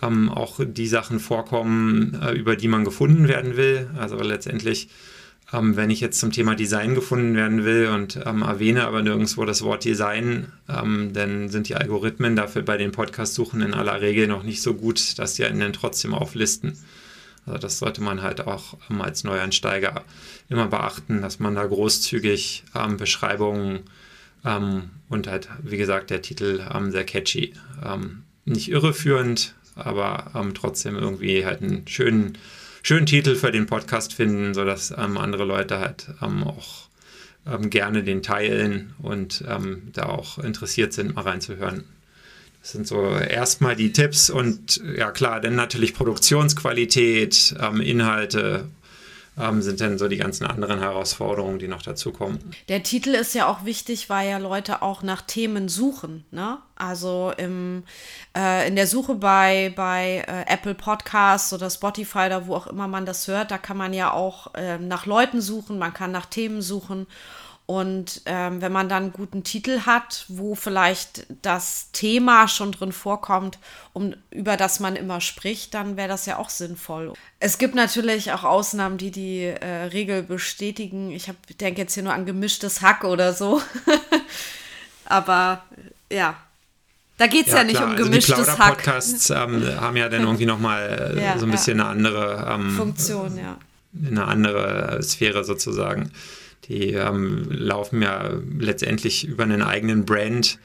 ähm, auch die Sachen vorkommen, äh, über die man gefunden werden will. Also letztendlich wenn ich jetzt zum Thema Design gefunden werden will und erwähne aber nirgendwo das Wort Design, dann sind die Algorithmen dafür bei den Podcast-Suchen in aller Regel noch nicht so gut, dass die einen dann trotzdem auflisten. Also das sollte man halt auch ähm, als Neuansteiger immer beachten, dass man da großzügig ähm, Beschreibungen ähm, und halt, wie gesagt, der Titel sehr catchy. nicht irreführend, aber trotzdem irgendwie halt einen schönen schönen Titel für den Podcast finden, sodass ähm, andere Leute halt ähm, auch ähm, gerne den teilen und ähm, da auch interessiert sind, mal reinzuhören. Das sind so erstmal die Tipps und ja klar, dann natürlich Produktionsqualität, ähm, Inhalte ähm, sind dann so die ganzen anderen Herausforderungen, die noch dazu kommen. Der Titel ist ja auch wichtig, weil ja Leute auch nach Themen suchen. Ne? Also im, äh, in der Suche bei, bei äh, Apple Podcasts oder Spotify oder wo auch immer man das hört, da kann man ja auch äh, nach Leuten suchen, man kann nach Themen suchen. Und ähm, wenn man dann einen guten Titel hat, wo vielleicht das Thema schon drin vorkommt, um, über das man immer spricht, dann wäre das ja auch sinnvoll. Es gibt natürlich auch Ausnahmen, die die äh, Regel bestätigen. Ich denke jetzt hier nur an gemischtes Hack oder so. *laughs* Aber ja, da geht es ja, ja, nicht klar. um gemischtes also die Hack. Podcasts ähm, haben ja dann irgendwie nochmal äh, *laughs* ja, so ein bisschen ja. eine andere ähm, Funktion, ja. Eine andere Sphäre sozusagen. Die ähm, laufen ja letztendlich über einen eigenen Brand.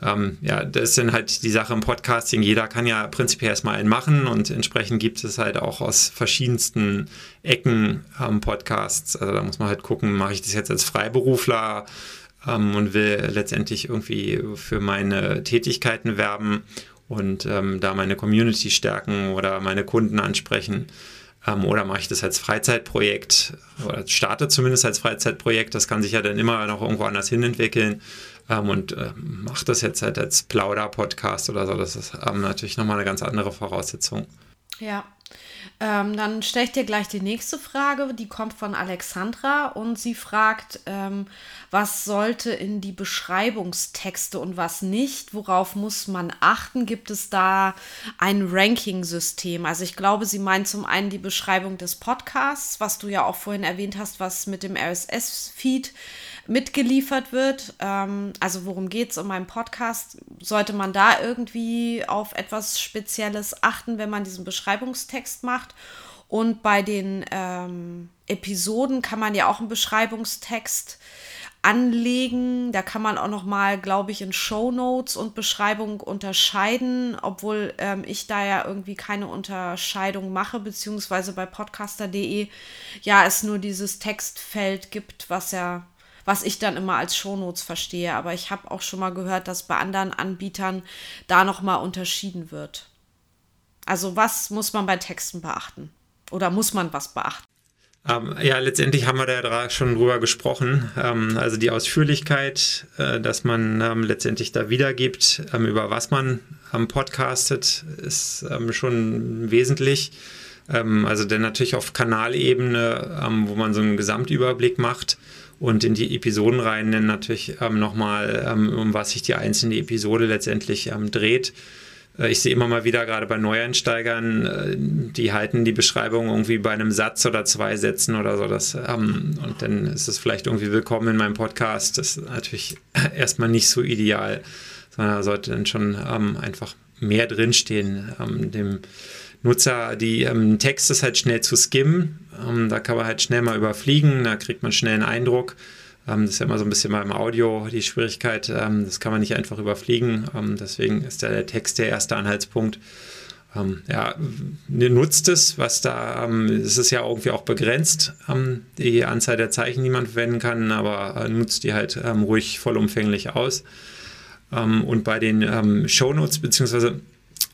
Ähm, ja, das sind halt die Sache im Podcasting. Jeder kann ja prinzipiell erstmal einen machen und entsprechend gibt es halt auch aus verschiedensten Ecken ähm, Podcasts. Also da muss man halt gucken, mache ich das jetzt als Freiberufler ähm, und will letztendlich irgendwie für meine Tätigkeiten werben und ähm, da meine Community stärken oder meine Kunden ansprechen. Ähm, oder mache ich das als Freizeitprojekt oder starte zumindest als Freizeitprojekt. Das kann sich ja dann immer noch irgendwo anders hin entwickeln. Ähm, und äh, mache das jetzt halt als Plauder-Podcast oder so. Das ist ähm, natürlich nochmal eine ganz andere Voraussetzung. Ja, ähm, dann stelle ich dir gleich die nächste Frage, die kommt von Alexandra und sie fragt, ähm, was sollte in die Beschreibungstexte und was nicht, worauf muss man achten? Gibt es da ein Ranking-System? Also ich glaube, sie meint zum einen die Beschreibung des Podcasts, was du ja auch vorhin erwähnt hast, was mit dem RSS-Feed mitgeliefert wird. Ähm, also worum geht es um meinen Podcast? Sollte man da irgendwie auf etwas Spezielles achten, wenn man diesen Beschreibungstext macht? Und bei den ähm, Episoden kann man ja auch einen Beschreibungstext anlegen. Da kann man auch noch mal, glaube ich, in Show Notes und Beschreibung unterscheiden, obwohl ähm, ich da ja irgendwie keine Unterscheidung mache, beziehungsweise bei podcaster.de ja es nur dieses Textfeld gibt, was ja was ich dann immer als Shownotes verstehe. Aber ich habe auch schon mal gehört, dass bei anderen Anbietern da nochmal unterschieden wird. Also was muss man bei Texten beachten? Oder muss man was beachten? Ähm, ja, letztendlich haben wir da schon drüber gesprochen. Ähm, also die Ausführlichkeit, äh, dass man ähm, letztendlich da wiedergibt, ähm, über was man podcastet, ist ähm, schon wesentlich. Ähm, also dann natürlich auf Kanalebene, wo man so einen Gesamtüberblick macht und in die Episoden rein dann natürlich ähm, nochmal, ähm, um was sich die einzelne Episode letztendlich ähm, dreht. Äh, ich sehe immer mal wieder, gerade bei Neueinsteigern, äh, die halten die Beschreibung irgendwie bei einem Satz oder zwei Sätzen oder so. Das, ähm, und dann ist es vielleicht irgendwie willkommen in meinem Podcast. Das ist natürlich *laughs* erstmal nicht so ideal, sondern da sollte dann schon ähm, einfach mehr drinstehen, ähm, dem Nutzer die ähm, ist halt schnell zu skimmen. Ähm, da kann man halt schnell mal überfliegen, da kriegt man schnell einen Eindruck. Ähm, das ist ja immer so ein bisschen beim Audio die Schwierigkeit. Ähm, das kann man nicht einfach überfliegen. Ähm, deswegen ist der Text der erste Anhaltspunkt. Ähm, ja, nutzt es, was da, es ist ja irgendwie auch begrenzt, die Anzahl der Zeichen, die man verwenden kann, aber äh, nutzt die halt ruhig vollumfänglich aus. und bei den Shownotes, beziehungsweise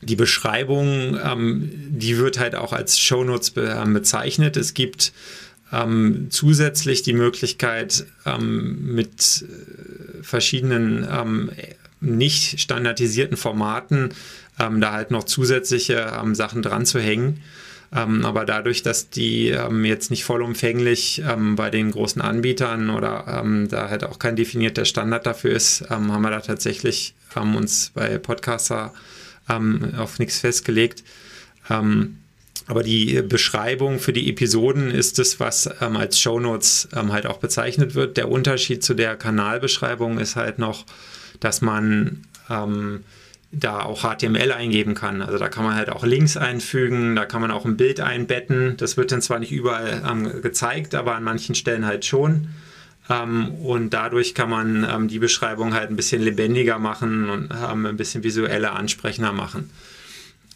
die Beschreibung, ähm, die wird halt auch als Shownotes be äh, bezeichnet. Es gibt ähm, zusätzlich die Möglichkeit, ähm, mit äh, verschiedenen ähm, nicht standardisierten Formaten ähm, da halt noch zusätzliche ähm, Sachen dran zu hängen. Ähm, aber dadurch, dass die ähm, jetzt nicht vollumfänglich ähm, bei den großen Anbietern oder ähm, da halt auch kein definierter Standard dafür ist, haben wir da tatsächlich uns bei Podcaster auf nichts festgelegt. aber die Beschreibung für die Episoden ist das, was als Shownotes halt auch bezeichnet wird. Der Unterschied zu der Kanalbeschreibung ist halt noch, dass man da auch HTML eingeben kann. Also da kann man halt auch Links einfügen, da kann man auch ein Bild einbetten. Das wird dann zwar nicht überall ähm, gezeigt, aber an manchen Stellen halt schon. Ähm, und dadurch kann man ähm, die Beschreibung halt ein bisschen lebendiger machen und ähm, ein bisschen visueller ansprechender machen.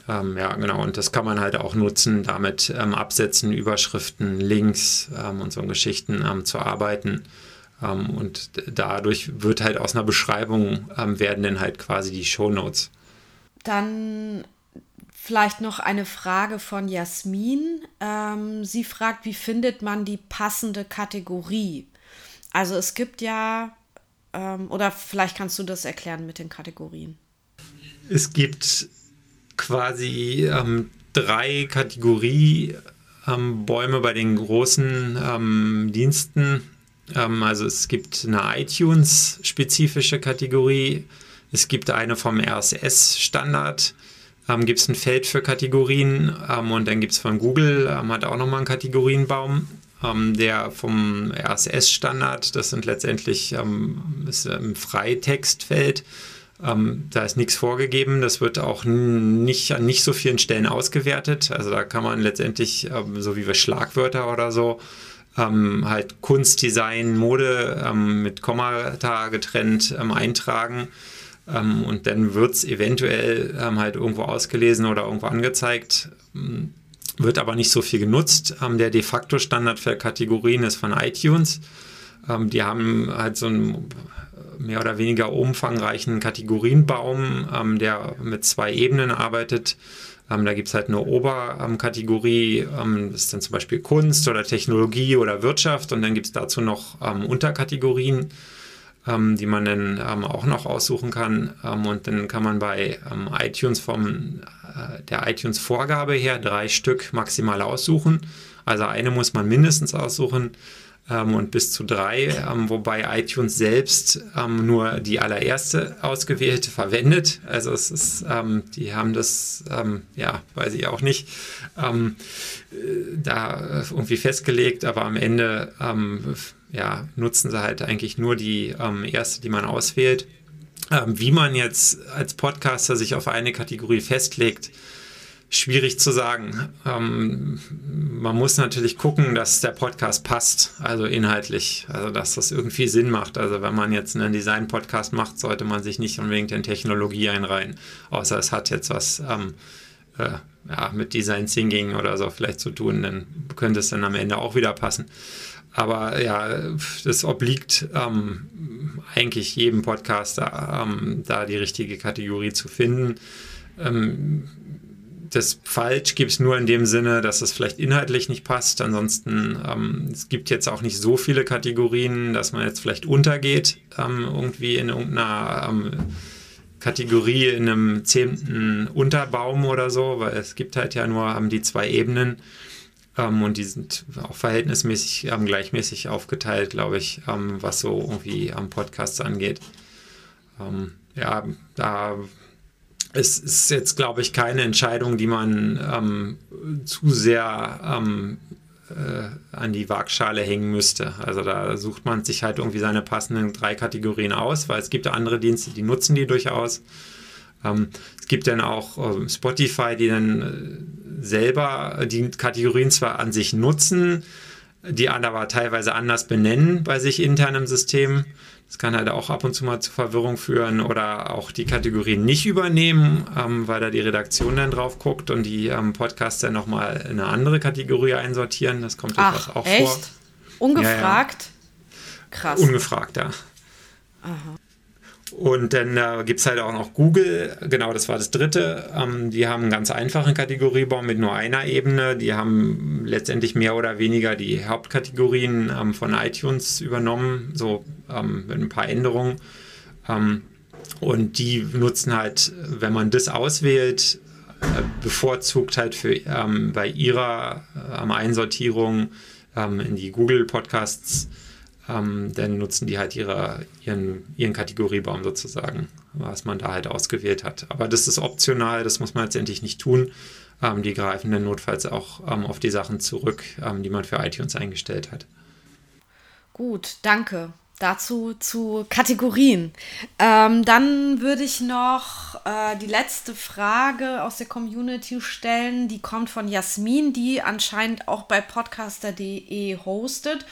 Ähm, ja, genau. Und das kann man halt auch nutzen, damit ähm, Absätzen, Überschriften, Links und so Geschichten zu arbeiten. Ähm, und dadurch wird halt aus einer Beschreibung ähm, werden dann halt quasi die Shownotes. Dann vielleicht noch eine Frage von Jasmin. Ähm, sie fragt, wie findet man die passende Kategorie? Also es gibt ja, ähm, oder vielleicht kannst du das erklären mit den Kategorien. Es gibt quasi ähm, drei Kategoriebäume ähm, bei den großen Diensten ähm, also es gibt eine iTunes-spezifische Kategorie, es gibt eine vom RSS-Standard, ähm, gibt es ein Feld für Kategorien ähm, und dann gibt es von Google, ähm, hat auch nochmal einen Kategorienbaum. Ähm, der vom RSS-Standard, das sind letztendlich ähm, ist ein Freitextfeld. da ist nichts vorgegeben, das wird auch nicht an nicht so vielen Stellen ausgewertet. Also da kann man letztendlich, so wie wir Schlagwörter oder so, ähm, halt Kunst, Design, Mode ähm, mit Kommata getrennt ähm, eintragen. Ähm, und dann wird es eventuell ähm, halt irgendwo ausgelesen oder irgendwo angezeigt. Ähm, wird aber nicht so viel genutzt. der de facto Standard für Kategorien ist von iTunes. die haben halt so einen mehr oder weniger umfangreichen Kategorienbaum, der mit zwei Ebenen arbeitet. Ähm, da gibt es halt eine Oberkategorie, ähm, das ist dann zum Beispiel Kunst oder Technologie oder Wirtschaft und dann gibt es dazu noch ähm, Unterkategorien, ähm, die man dann ähm, auch noch aussuchen kann. Ähm, und dann kann man bei iTunes vom äh, der iTunes-Vorgabe her drei Stück maximal aussuchen. Also eine muss man mindestens aussuchen ähm, und bis zu drei, ähm, wobei iTunes selbst ähm, nur die allererste ausgewählte verwendet. Also es ist, ähm, die haben das, ähm, ja, weiß ich auch nicht, ähm, äh, da irgendwie festgelegt, aber am Ende ja, nutzen sie halt eigentlich nur die erste, die man auswählt. wie man jetzt als Podcaster sich auf eine Kategorie festlegt, Schwierig zu sagen. Ähm, man muss natürlich gucken, dass der Podcast passt, also inhaltlich, also dass das irgendwie Sinn macht. Also wenn man jetzt einen Design-Podcast macht, sollte man sich nicht unbedingt in Technologie einreihen, außer es hat jetzt was ähm, äh, ja, mit Design Thinking oder so vielleicht zu tun, dann könnte es dann am Ende auch wieder passen. Aber ja, das obliegt ähm, eigentlich jedem Podcaster, ähm, da die richtige Kategorie zu finden. Ähm, das falsch gibt es nur in dem Sinne, dass es vielleicht inhaltlich nicht passt. Ansonsten, ähm, es gibt jetzt auch nicht so viele Kategorien, dass man jetzt vielleicht untergeht, ähm, irgendwie in irgendeiner ähm, Kategorie in einem zehnten Unterbaum oder so, weil es gibt halt ja nur die zwei Ebenen ähm, und die sind auch verhältnismäßig ähm, gleichmäßig aufgeteilt, glaube ich, was so irgendwie am Podcast angeht. ja, da es ist jetzt, glaube ich, keine Entscheidung, die man ähm, zu sehr ähm, äh, an die Waagschale hängen müsste. Also da sucht man sich halt irgendwie seine passenden drei Kategorien aus, weil es gibt andere Dienste, die nutzen die durchaus. Ähm, es gibt dann auch äh, Spotify, die dann äh, selber die Kategorien zwar an sich nutzen, die aber teilweise anders benennen bei sich intern im System. Das kann halt auch ab und zu mal zu Verwirrung führen oder auch die Kategorien nicht übernehmen, ähm, weil da die Redaktion dann drauf guckt und die ähm, Podcaster nochmal in eine andere Kategorie einsortieren. Das kommt Ach, auch echt? vor. Ungefragt? Ja, ja. Krass. Ungefragt, ja. Aha. Und dann äh, gibt es halt auch noch Google, genau, das war das dritte. Ähm, die haben einen ganz einfachen Kategoriebaum mit nur einer Ebene. Die haben letztendlich mehr oder weniger die Hauptkategorien ähm, von iTunes übernommen, so ähm, mit ein paar Änderungen. Ähm, und die nutzen halt, wenn man das auswählt, äh, bevorzugt halt für ähm, bei ihrer äh, Einsortierung ähm, in die Google Podcasts ähm, dann nutzen die halt ihre, ihren, ihren Kategoriebaum sozusagen, was man da halt ausgewählt hat. Aber das ist optional, das muss man letztendlich nicht tun. Ähm, die greifen dann notfalls auch ähm, auf die Sachen zurück, ähm, die man für iTunes eingestellt hat. Gut, danke. Dazu zu Kategorien. Ähm, dann würde ich noch äh, die letzte Frage aus der Community stellen. Die kommt von Jasmin, die anscheinend auch bei podcaster.de hostet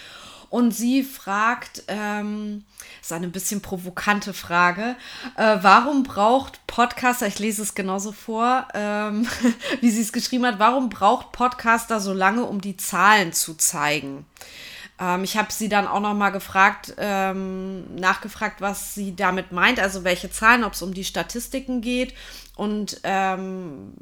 und sie fragt, ähm, ist eine bisschen provokante Frage, äh, warum braucht Podcaster, ich lese es genauso vor, ähm, *laughs* wie sie es geschrieben hat, warum braucht Podcaster so lange, um die Zahlen zu zeigen? Ähm, ich habe sie dann auch noch mal gefragt, ähm, nachgefragt, was sie damit meint, also welche Zahlen, ob es um die Statistiken geht und ähm,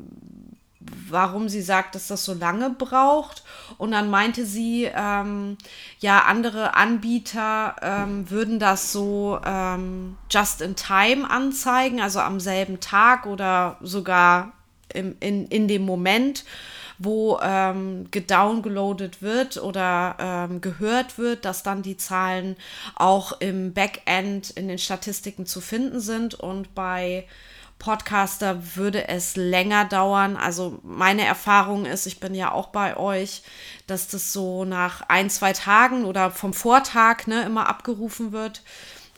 warum sie sagt, dass das so lange braucht. Und dann meinte sie, ähm, ja, andere Anbieter ähm, würden das so ähm, just in time anzeigen, also am selben Tag oder sogar im, in, in dem Moment, wo ähm, gedowngeloadet wird oder ähm, gehört wird, dass dann die Zahlen auch im Backend in den Statistiken zu finden sind. Und bei Podcaster würde es länger dauern. Also meine Erfahrung ist, ich bin ja auch bei euch, dass das so nach ein, zwei Tagen oder vom Vortag ne, immer abgerufen wird.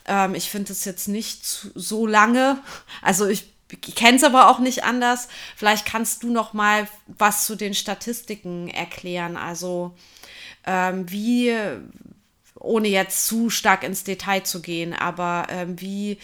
Ähm, ich finde es jetzt nicht so lange. Also ich, kenne es aber auch nicht anders. Vielleicht kannst du noch mal was zu den Statistiken erklären. Also ähm, wie, ohne jetzt zu stark ins Detail zu gehen, aber ähm, wie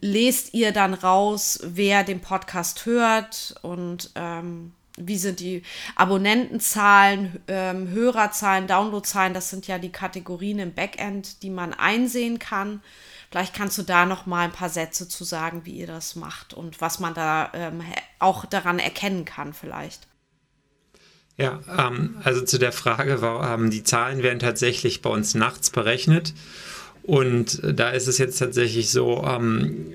lest ihr dann raus, wer den Podcast hört und ähm, wie sind die Abonnentenzahlen, ähm, Hörerzahlen, Downloadzahlen, das sind ja die Kategorien im Backend, die man einsehen kann. Vielleicht kannst du da noch mal ein paar Sätze zu sagen, wie ihr das macht und was man da ähm, auch daran erkennen kann vielleicht. Ja, ähm, also zu der Frage, ähm, die Zahlen werden tatsächlich bei uns nachts berechnet und da ist es jetzt tatsächlich so, ähm,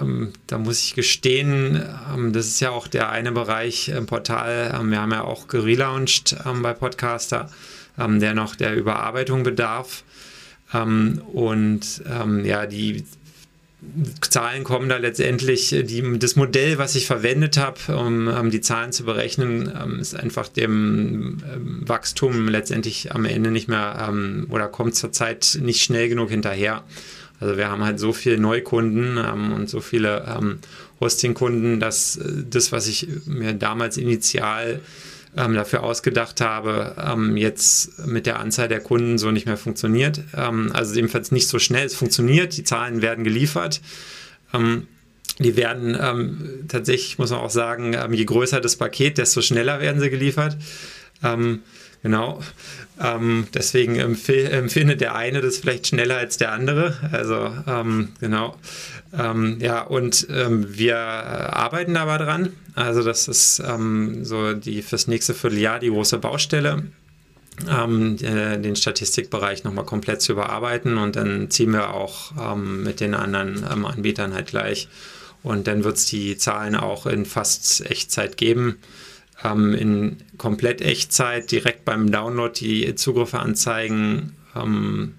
ähm, da muss ich gestehen, ähm, das ist ja auch der eine Bereich im Portal. Ähm, wir haben ja auch gelauncht ähm, bei Podcaster, ähm, der noch der Überarbeitung bedarf. und ja, die Zahlen kommen da letztendlich, äh, die, das Modell, was ich verwendet habe, um, um die Zahlen zu berechnen, ähm, ist einfach dem ähm, Wachstum letztendlich am Ende nicht mehr ähm, oder kommt zurzeit nicht schnell genug hinterher. Also wir haben halt so viele Neukunden ähm, und so viele ähm, Hosting-Kunden, dass äh, das, was ich mir damals initial ähm, dafür ausgedacht habe, ähm, jetzt mit der Anzahl der Kunden so nicht mehr funktioniert. Ähm, also jedenfalls nicht so schnell. Es funktioniert, die Zahlen werden geliefert. Ähm, die werden ähm, tatsächlich, muss man auch sagen, ähm, je größer das Paket, desto schneller werden sie geliefert. Genau. Ähm, deswegen empfindet der eine das vielleicht schneller als der andere. Also ähm, genau. Ähm, ja, und wir arbeiten aber dran. Also das ist ähm, so die fürs nächste Vierteljahr die große Baustelle. Ähm, den Statistikbereich nochmal komplett zu überarbeiten und dann ziehen wir auch ähm, mit den anderen ähm, Anbietern halt gleich. Und dann wird es die Zahlen auch in fast Echtzeit geben. Ähm, in komplett Echtzeit direkt beim Download die Zugriffe anzeigen ähm,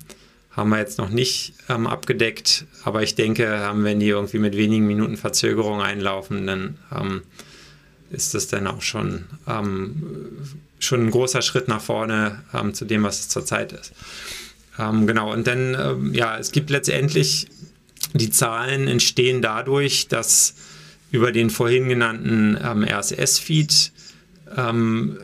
haben wir jetzt noch nicht ähm, abgedeckt, aber ich denke, wenn die irgendwie mit wenigen Minuten Verzögerung einlaufen, dann ähm, ist das dann auch schon, ähm, schon ein großer Schritt nach vorne ähm, zu dem, was es zurzeit ist. Ähm, genau, und dann, ähm, ja, es gibt letztendlich, die Zahlen entstehen dadurch, dass über den vorhin genannten ähm, RSS-Feed, ähm,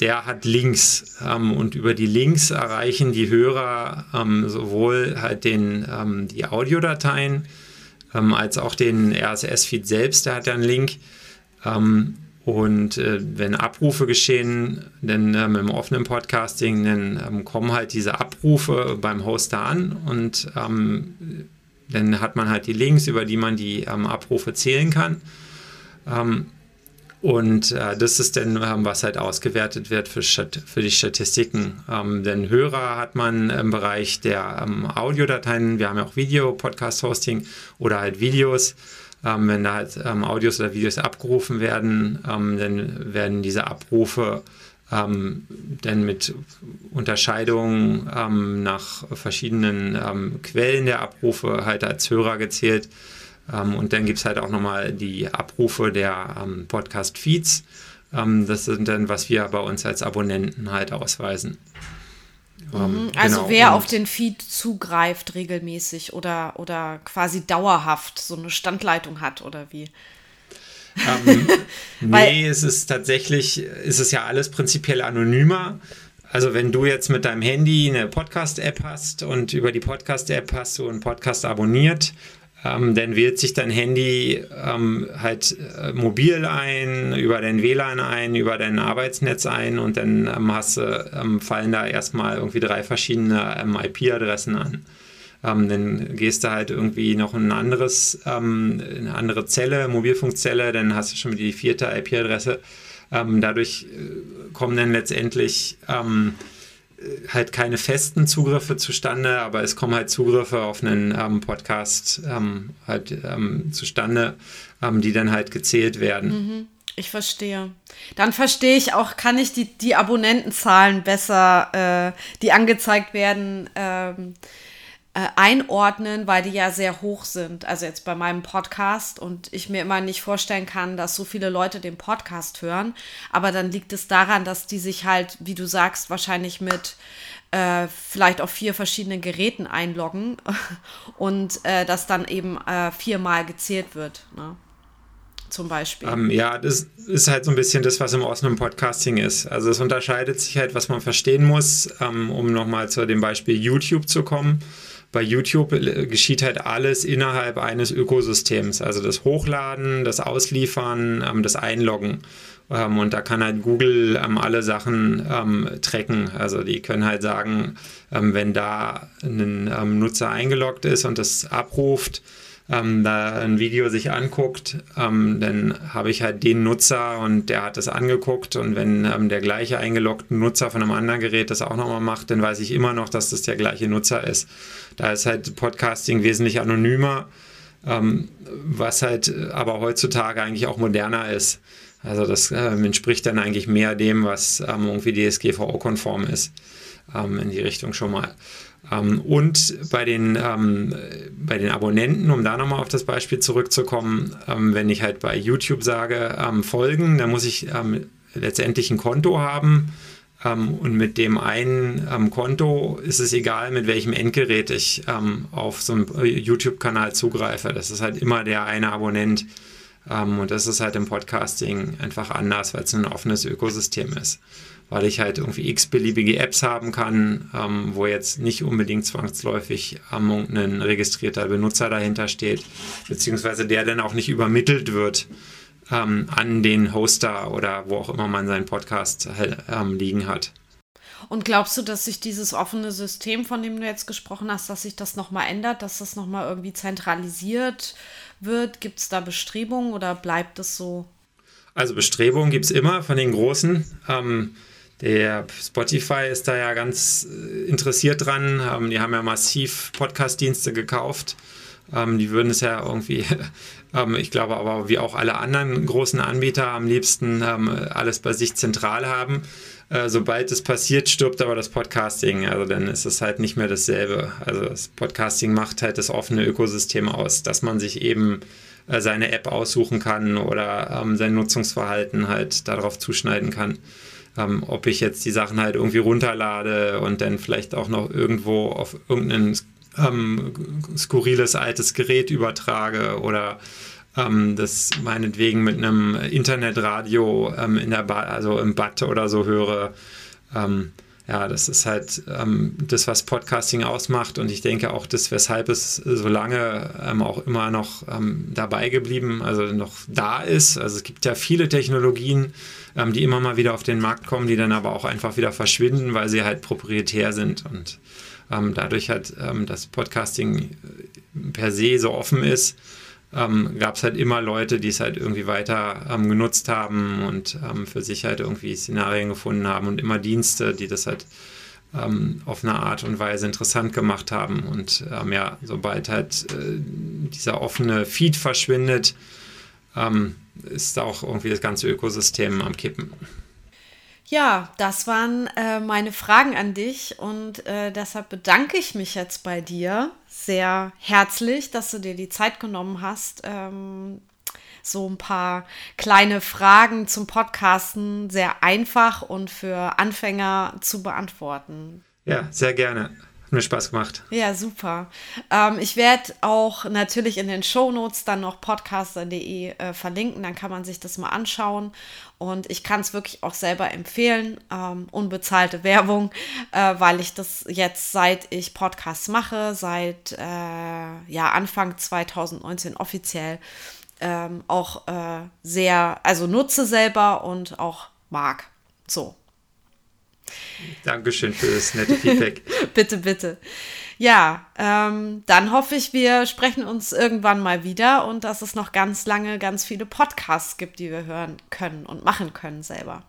der hat Links und über die Links erreichen die Hörer sowohl halt den, die Audiodateien als auch den RSS-Feed selbst, der hat ja einen Link. Ähm, und äh, wenn Abrufe geschehen, dann ähm, im offenen Podcasting, dann ähm, kommen halt diese Abrufe beim Hoster an und ähm, dann hat man halt die Links, über die man die ähm, Abrufe zählen kann. Und äh, das ist dann, ähm, was halt ausgewertet wird für, für die Statistiken. Ähm, denn Hörer hat man im Bereich der ähm, Audiodateien, wir haben ja auch Video, Podcast-Hosting oder halt Videos. Ähm, wenn da halt ähm, Audios oder Videos abgerufen werden, dann werden diese Abrufe dann mit Unterscheidungen nach verschiedenen Quellen der Abrufe halt als Hörer gezählt. Ähm, und dann gibt es halt auch nochmal die Abrufe der ähm, Podcast-Feeds. Ähm, das sind dann, was wir bei uns als Abonnenten halt ausweisen. Mhm. also genau. wer auf den Feed zugreift regelmäßig oder, oder quasi dauerhaft so eine Standleitung hat oder wie? Ähm, *laughs* nee, es ist tatsächlich, ist es ja alles prinzipiell anonymer. Also wenn du jetzt mit deinem Handy eine Podcast-App hast und über die Podcast-App hast du einen Podcast abonniert, ähm, dann wählt sich dein Handy ähm, halt äh, mobil ein, über dein WLAN ein, über dein Arbeitsnetz ein und dann ähm, hast ähm, fallen da erstmal irgendwie drei verschiedene ähm, IP-Adressen an. Ähm, dann gehst du halt irgendwie noch ein anderes, eine andere Zelle, Mobilfunkzelle, dann hast du schon die vierte IP-Adresse. dadurch äh, kommen dann letztendlich halt keine festen Zugriffe zustande, aber es kommen halt Zugriffe auf einen ähm, Podcast ähm, halt ähm, zustande, ähm, die dann halt gezählt werden. Mhm. Ich verstehe. Dann verstehe ich auch, kann ich die, die Abonnentenzahlen besser, äh, die angezeigt werden, ähm, äh, einordnen, weil die ja sehr hoch sind. Also jetzt bei meinem Podcast und ich mir immer nicht vorstellen kann, dass so viele Leute den Podcast hören. Aber dann liegt es daran, dass die sich halt, wie du sagst, wahrscheinlich mit äh, vielleicht auf vier verschiedenen Geräten einloggen *laughs* und äh, das dann eben äh, viermal gezählt wird. Ne? Zum Beispiel. Ähm, ja, das ist halt so ein bisschen das, was im Osten im Podcasting ist. Also es unterscheidet sich halt, was man verstehen muss, ähm, um nochmal zu dem Beispiel YouTube zu kommen bei YouTube äh, geschieht halt alles innerhalb eines Ökosystems. Also das Hochladen, das Ausliefern, ähm, das Einloggen. Ähm, und da kann halt Google ähm, alle Sachen tracken. Also die können halt sagen, wenn da ein Nutzer eingeloggt ist und das abruft, ähm, da ein Video sich anguckt, ähm, dann habe ich halt den Nutzer und der hat das angeguckt und wenn ähm, der gleiche eingeloggte Nutzer von einem anderen Gerät das auch nochmal macht, dann weiß ich immer noch, dass das der gleiche Nutzer ist. Da ist halt Podcasting wesentlich anonymer, ähm, was halt aber heutzutage eigentlich auch moderner ist. Also das äh, entspricht dann eigentlich mehr dem, was ähm, irgendwie DSGVO-konform ist, ähm, in die Richtung schon mal. Ähm, und bei den, ähm, bei den Abonnenten, um da nochmal auf das Beispiel zurückzukommen, ähm, wenn ich halt bei YouTube sage, folgen, dann muss ich letztendlich ein Konto haben. Und mit dem einen Konto ist es egal, mit welchem Endgerät ich auf so einen YouTube-Kanal zugreife. Das ist halt immer der eine Abonnent. und das ist halt im Podcasting einfach anders, weil es ein offenes Ökosystem ist weil ich halt irgendwie x-beliebige Apps haben kann, ähm, wo jetzt nicht unbedingt zwangsläufig ähm, ein registrierter Benutzer dahinter steht, beziehungsweise der dann auch nicht übermittelt wird ähm, an den Hoster oder wo auch immer man seinen Podcast halt, ähm, liegen hat. Und glaubst du, dass sich dieses offene System, von dem du jetzt gesprochen hast, dass sich das nochmal ändert, dass das nochmal irgendwie zentralisiert wird? Gibt es da Bestrebungen oder bleibt es so? Also Bestrebungen gibt es immer von den Großen. Ähm, der Spotify ist da ja ganz äh, interessiert dran. Ähm, die haben ja massiv Podcast-Dienste gekauft. Ähm, die würden es ja irgendwie, *laughs* ähm, ich glaube aber wie auch alle anderen großen Anbieter am liebsten alles bei sich zentral haben. Äh, sobald es passiert, stirbt aber das Podcasting. Also dann ist es halt nicht mehr dasselbe. Also das Podcasting macht halt das offene Ökosystem aus, dass man sich eben äh, seine App aussuchen kann oder sein Nutzungsverhalten halt darauf zuschneiden kann ähm, ob ich jetzt die Sachen halt irgendwie runterlade und dann vielleicht auch noch irgendwo auf irgendein ähm, skurriles altes Gerät übertrage oder ähm, das meinetwegen mit einem Internetradio ähm, in der ba also im Bad oder so höre. Ja, das ist halt ähm, das, was Podcasting ausmacht und ich denke auch das, weshalb es so lange ähm, auch immer noch ähm, dabei geblieben, also noch da ist. Also es gibt ja viele Technologien, ähm, die immer mal wieder auf den Markt kommen, die dann aber auch einfach wieder verschwinden, weil sie halt proprietär sind und ähm, dadurch ähm, das Podcasting äh, per se so offen ist, ähm, gab es halt immer Leute, die es halt irgendwie weiter ähm, genutzt haben und ähm, für sich halt irgendwie Szenarien gefunden haben und immer Dienste, die das halt ähm, auf eine Art und Weise interessant gemacht haben. Und ähm, ja, sobald halt äh, dieser offene Feed verschwindet, ähm, ist auch irgendwie das ganze Ökosystem am Kippen. Ja, das waren äh, meine Fragen an dich und äh, deshalb bedanke ich mich jetzt bei dir sehr herzlich, dass du dir die Zeit genommen hast, ähm, so ein paar kleine Fragen zum Podcasten sehr einfach und für Anfänger zu beantworten. Ja, sehr gerne. Hat mir Spaß gemacht. Ja, super. Ähm, ich werde auch natürlich in den Shownotes dann noch podcaster.de äh, verlinken, dann kann man sich das mal anschauen. Und ich kann es wirklich auch selber empfehlen, ähm, unbezahlte Werbung, äh, weil ich das jetzt seit ich Podcasts mache, seit äh, ja, Anfang 2019 offiziell, ähm, auch äh, sehr, also nutze selber und auch mag. So. Dankeschön für das nette Feedback. *laughs* bitte, bitte. Ja, ähm, dann hoffe ich, wir sprechen uns irgendwann mal wieder und dass es noch ganz lange ganz viele Podcasts gibt, die wir hören können und machen können selber.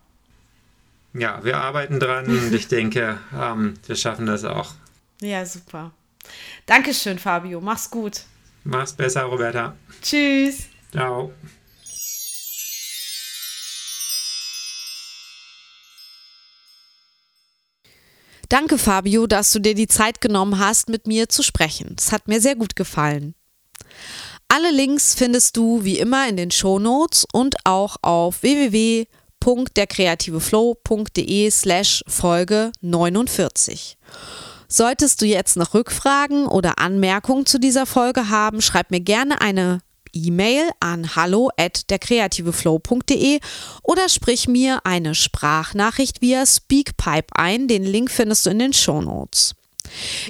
Ja, wir arbeiten dran und ich *laughs* denke, ähm, wir schaffen das auch. Ja, super. Dankeschön, Fabio. Mach's gut. Mach's besser, Roberta. Tschüss. Ciao. Danke, Fabio, dass du dir die Zeit genommen hast, mit mir zu sprechen. Es hat mir sehr gut gefallen. Alle Links findest du wie immer in den Shownotes und auch auf www.derkreativeflow.de slash Folge 49. Solltest du jetzt noch Rückfragen oder Anmerkungen zu dieser Folge haben, schreib mir gerne eine E-Mail an hallo at derkreativeflow.de oder sprich mir eine Sprachnachricht via Speakpipe ein. Den Link findest du in den Shownotes.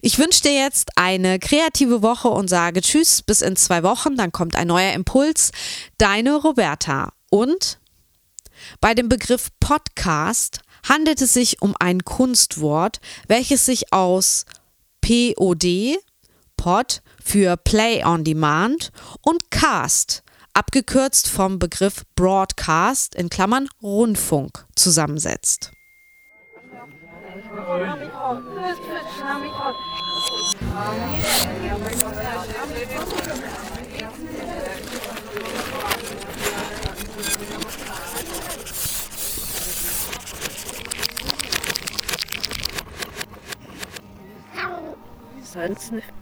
Ich wünsche dir jetzt eine kreative Woche und sage Tschüss bis in zwei Wochen, dann kommt ein neuer Impuls. Deine Roberta. Und bei dem Begriff Podcast handelt es sich um ein Kunstwort, welches sich aus POD, Pod, für Play on Demand und Cast, abgekürzt vom Begriff Broadcast in Klammern Rundfunk, zusammensetzt. Sonst nicht.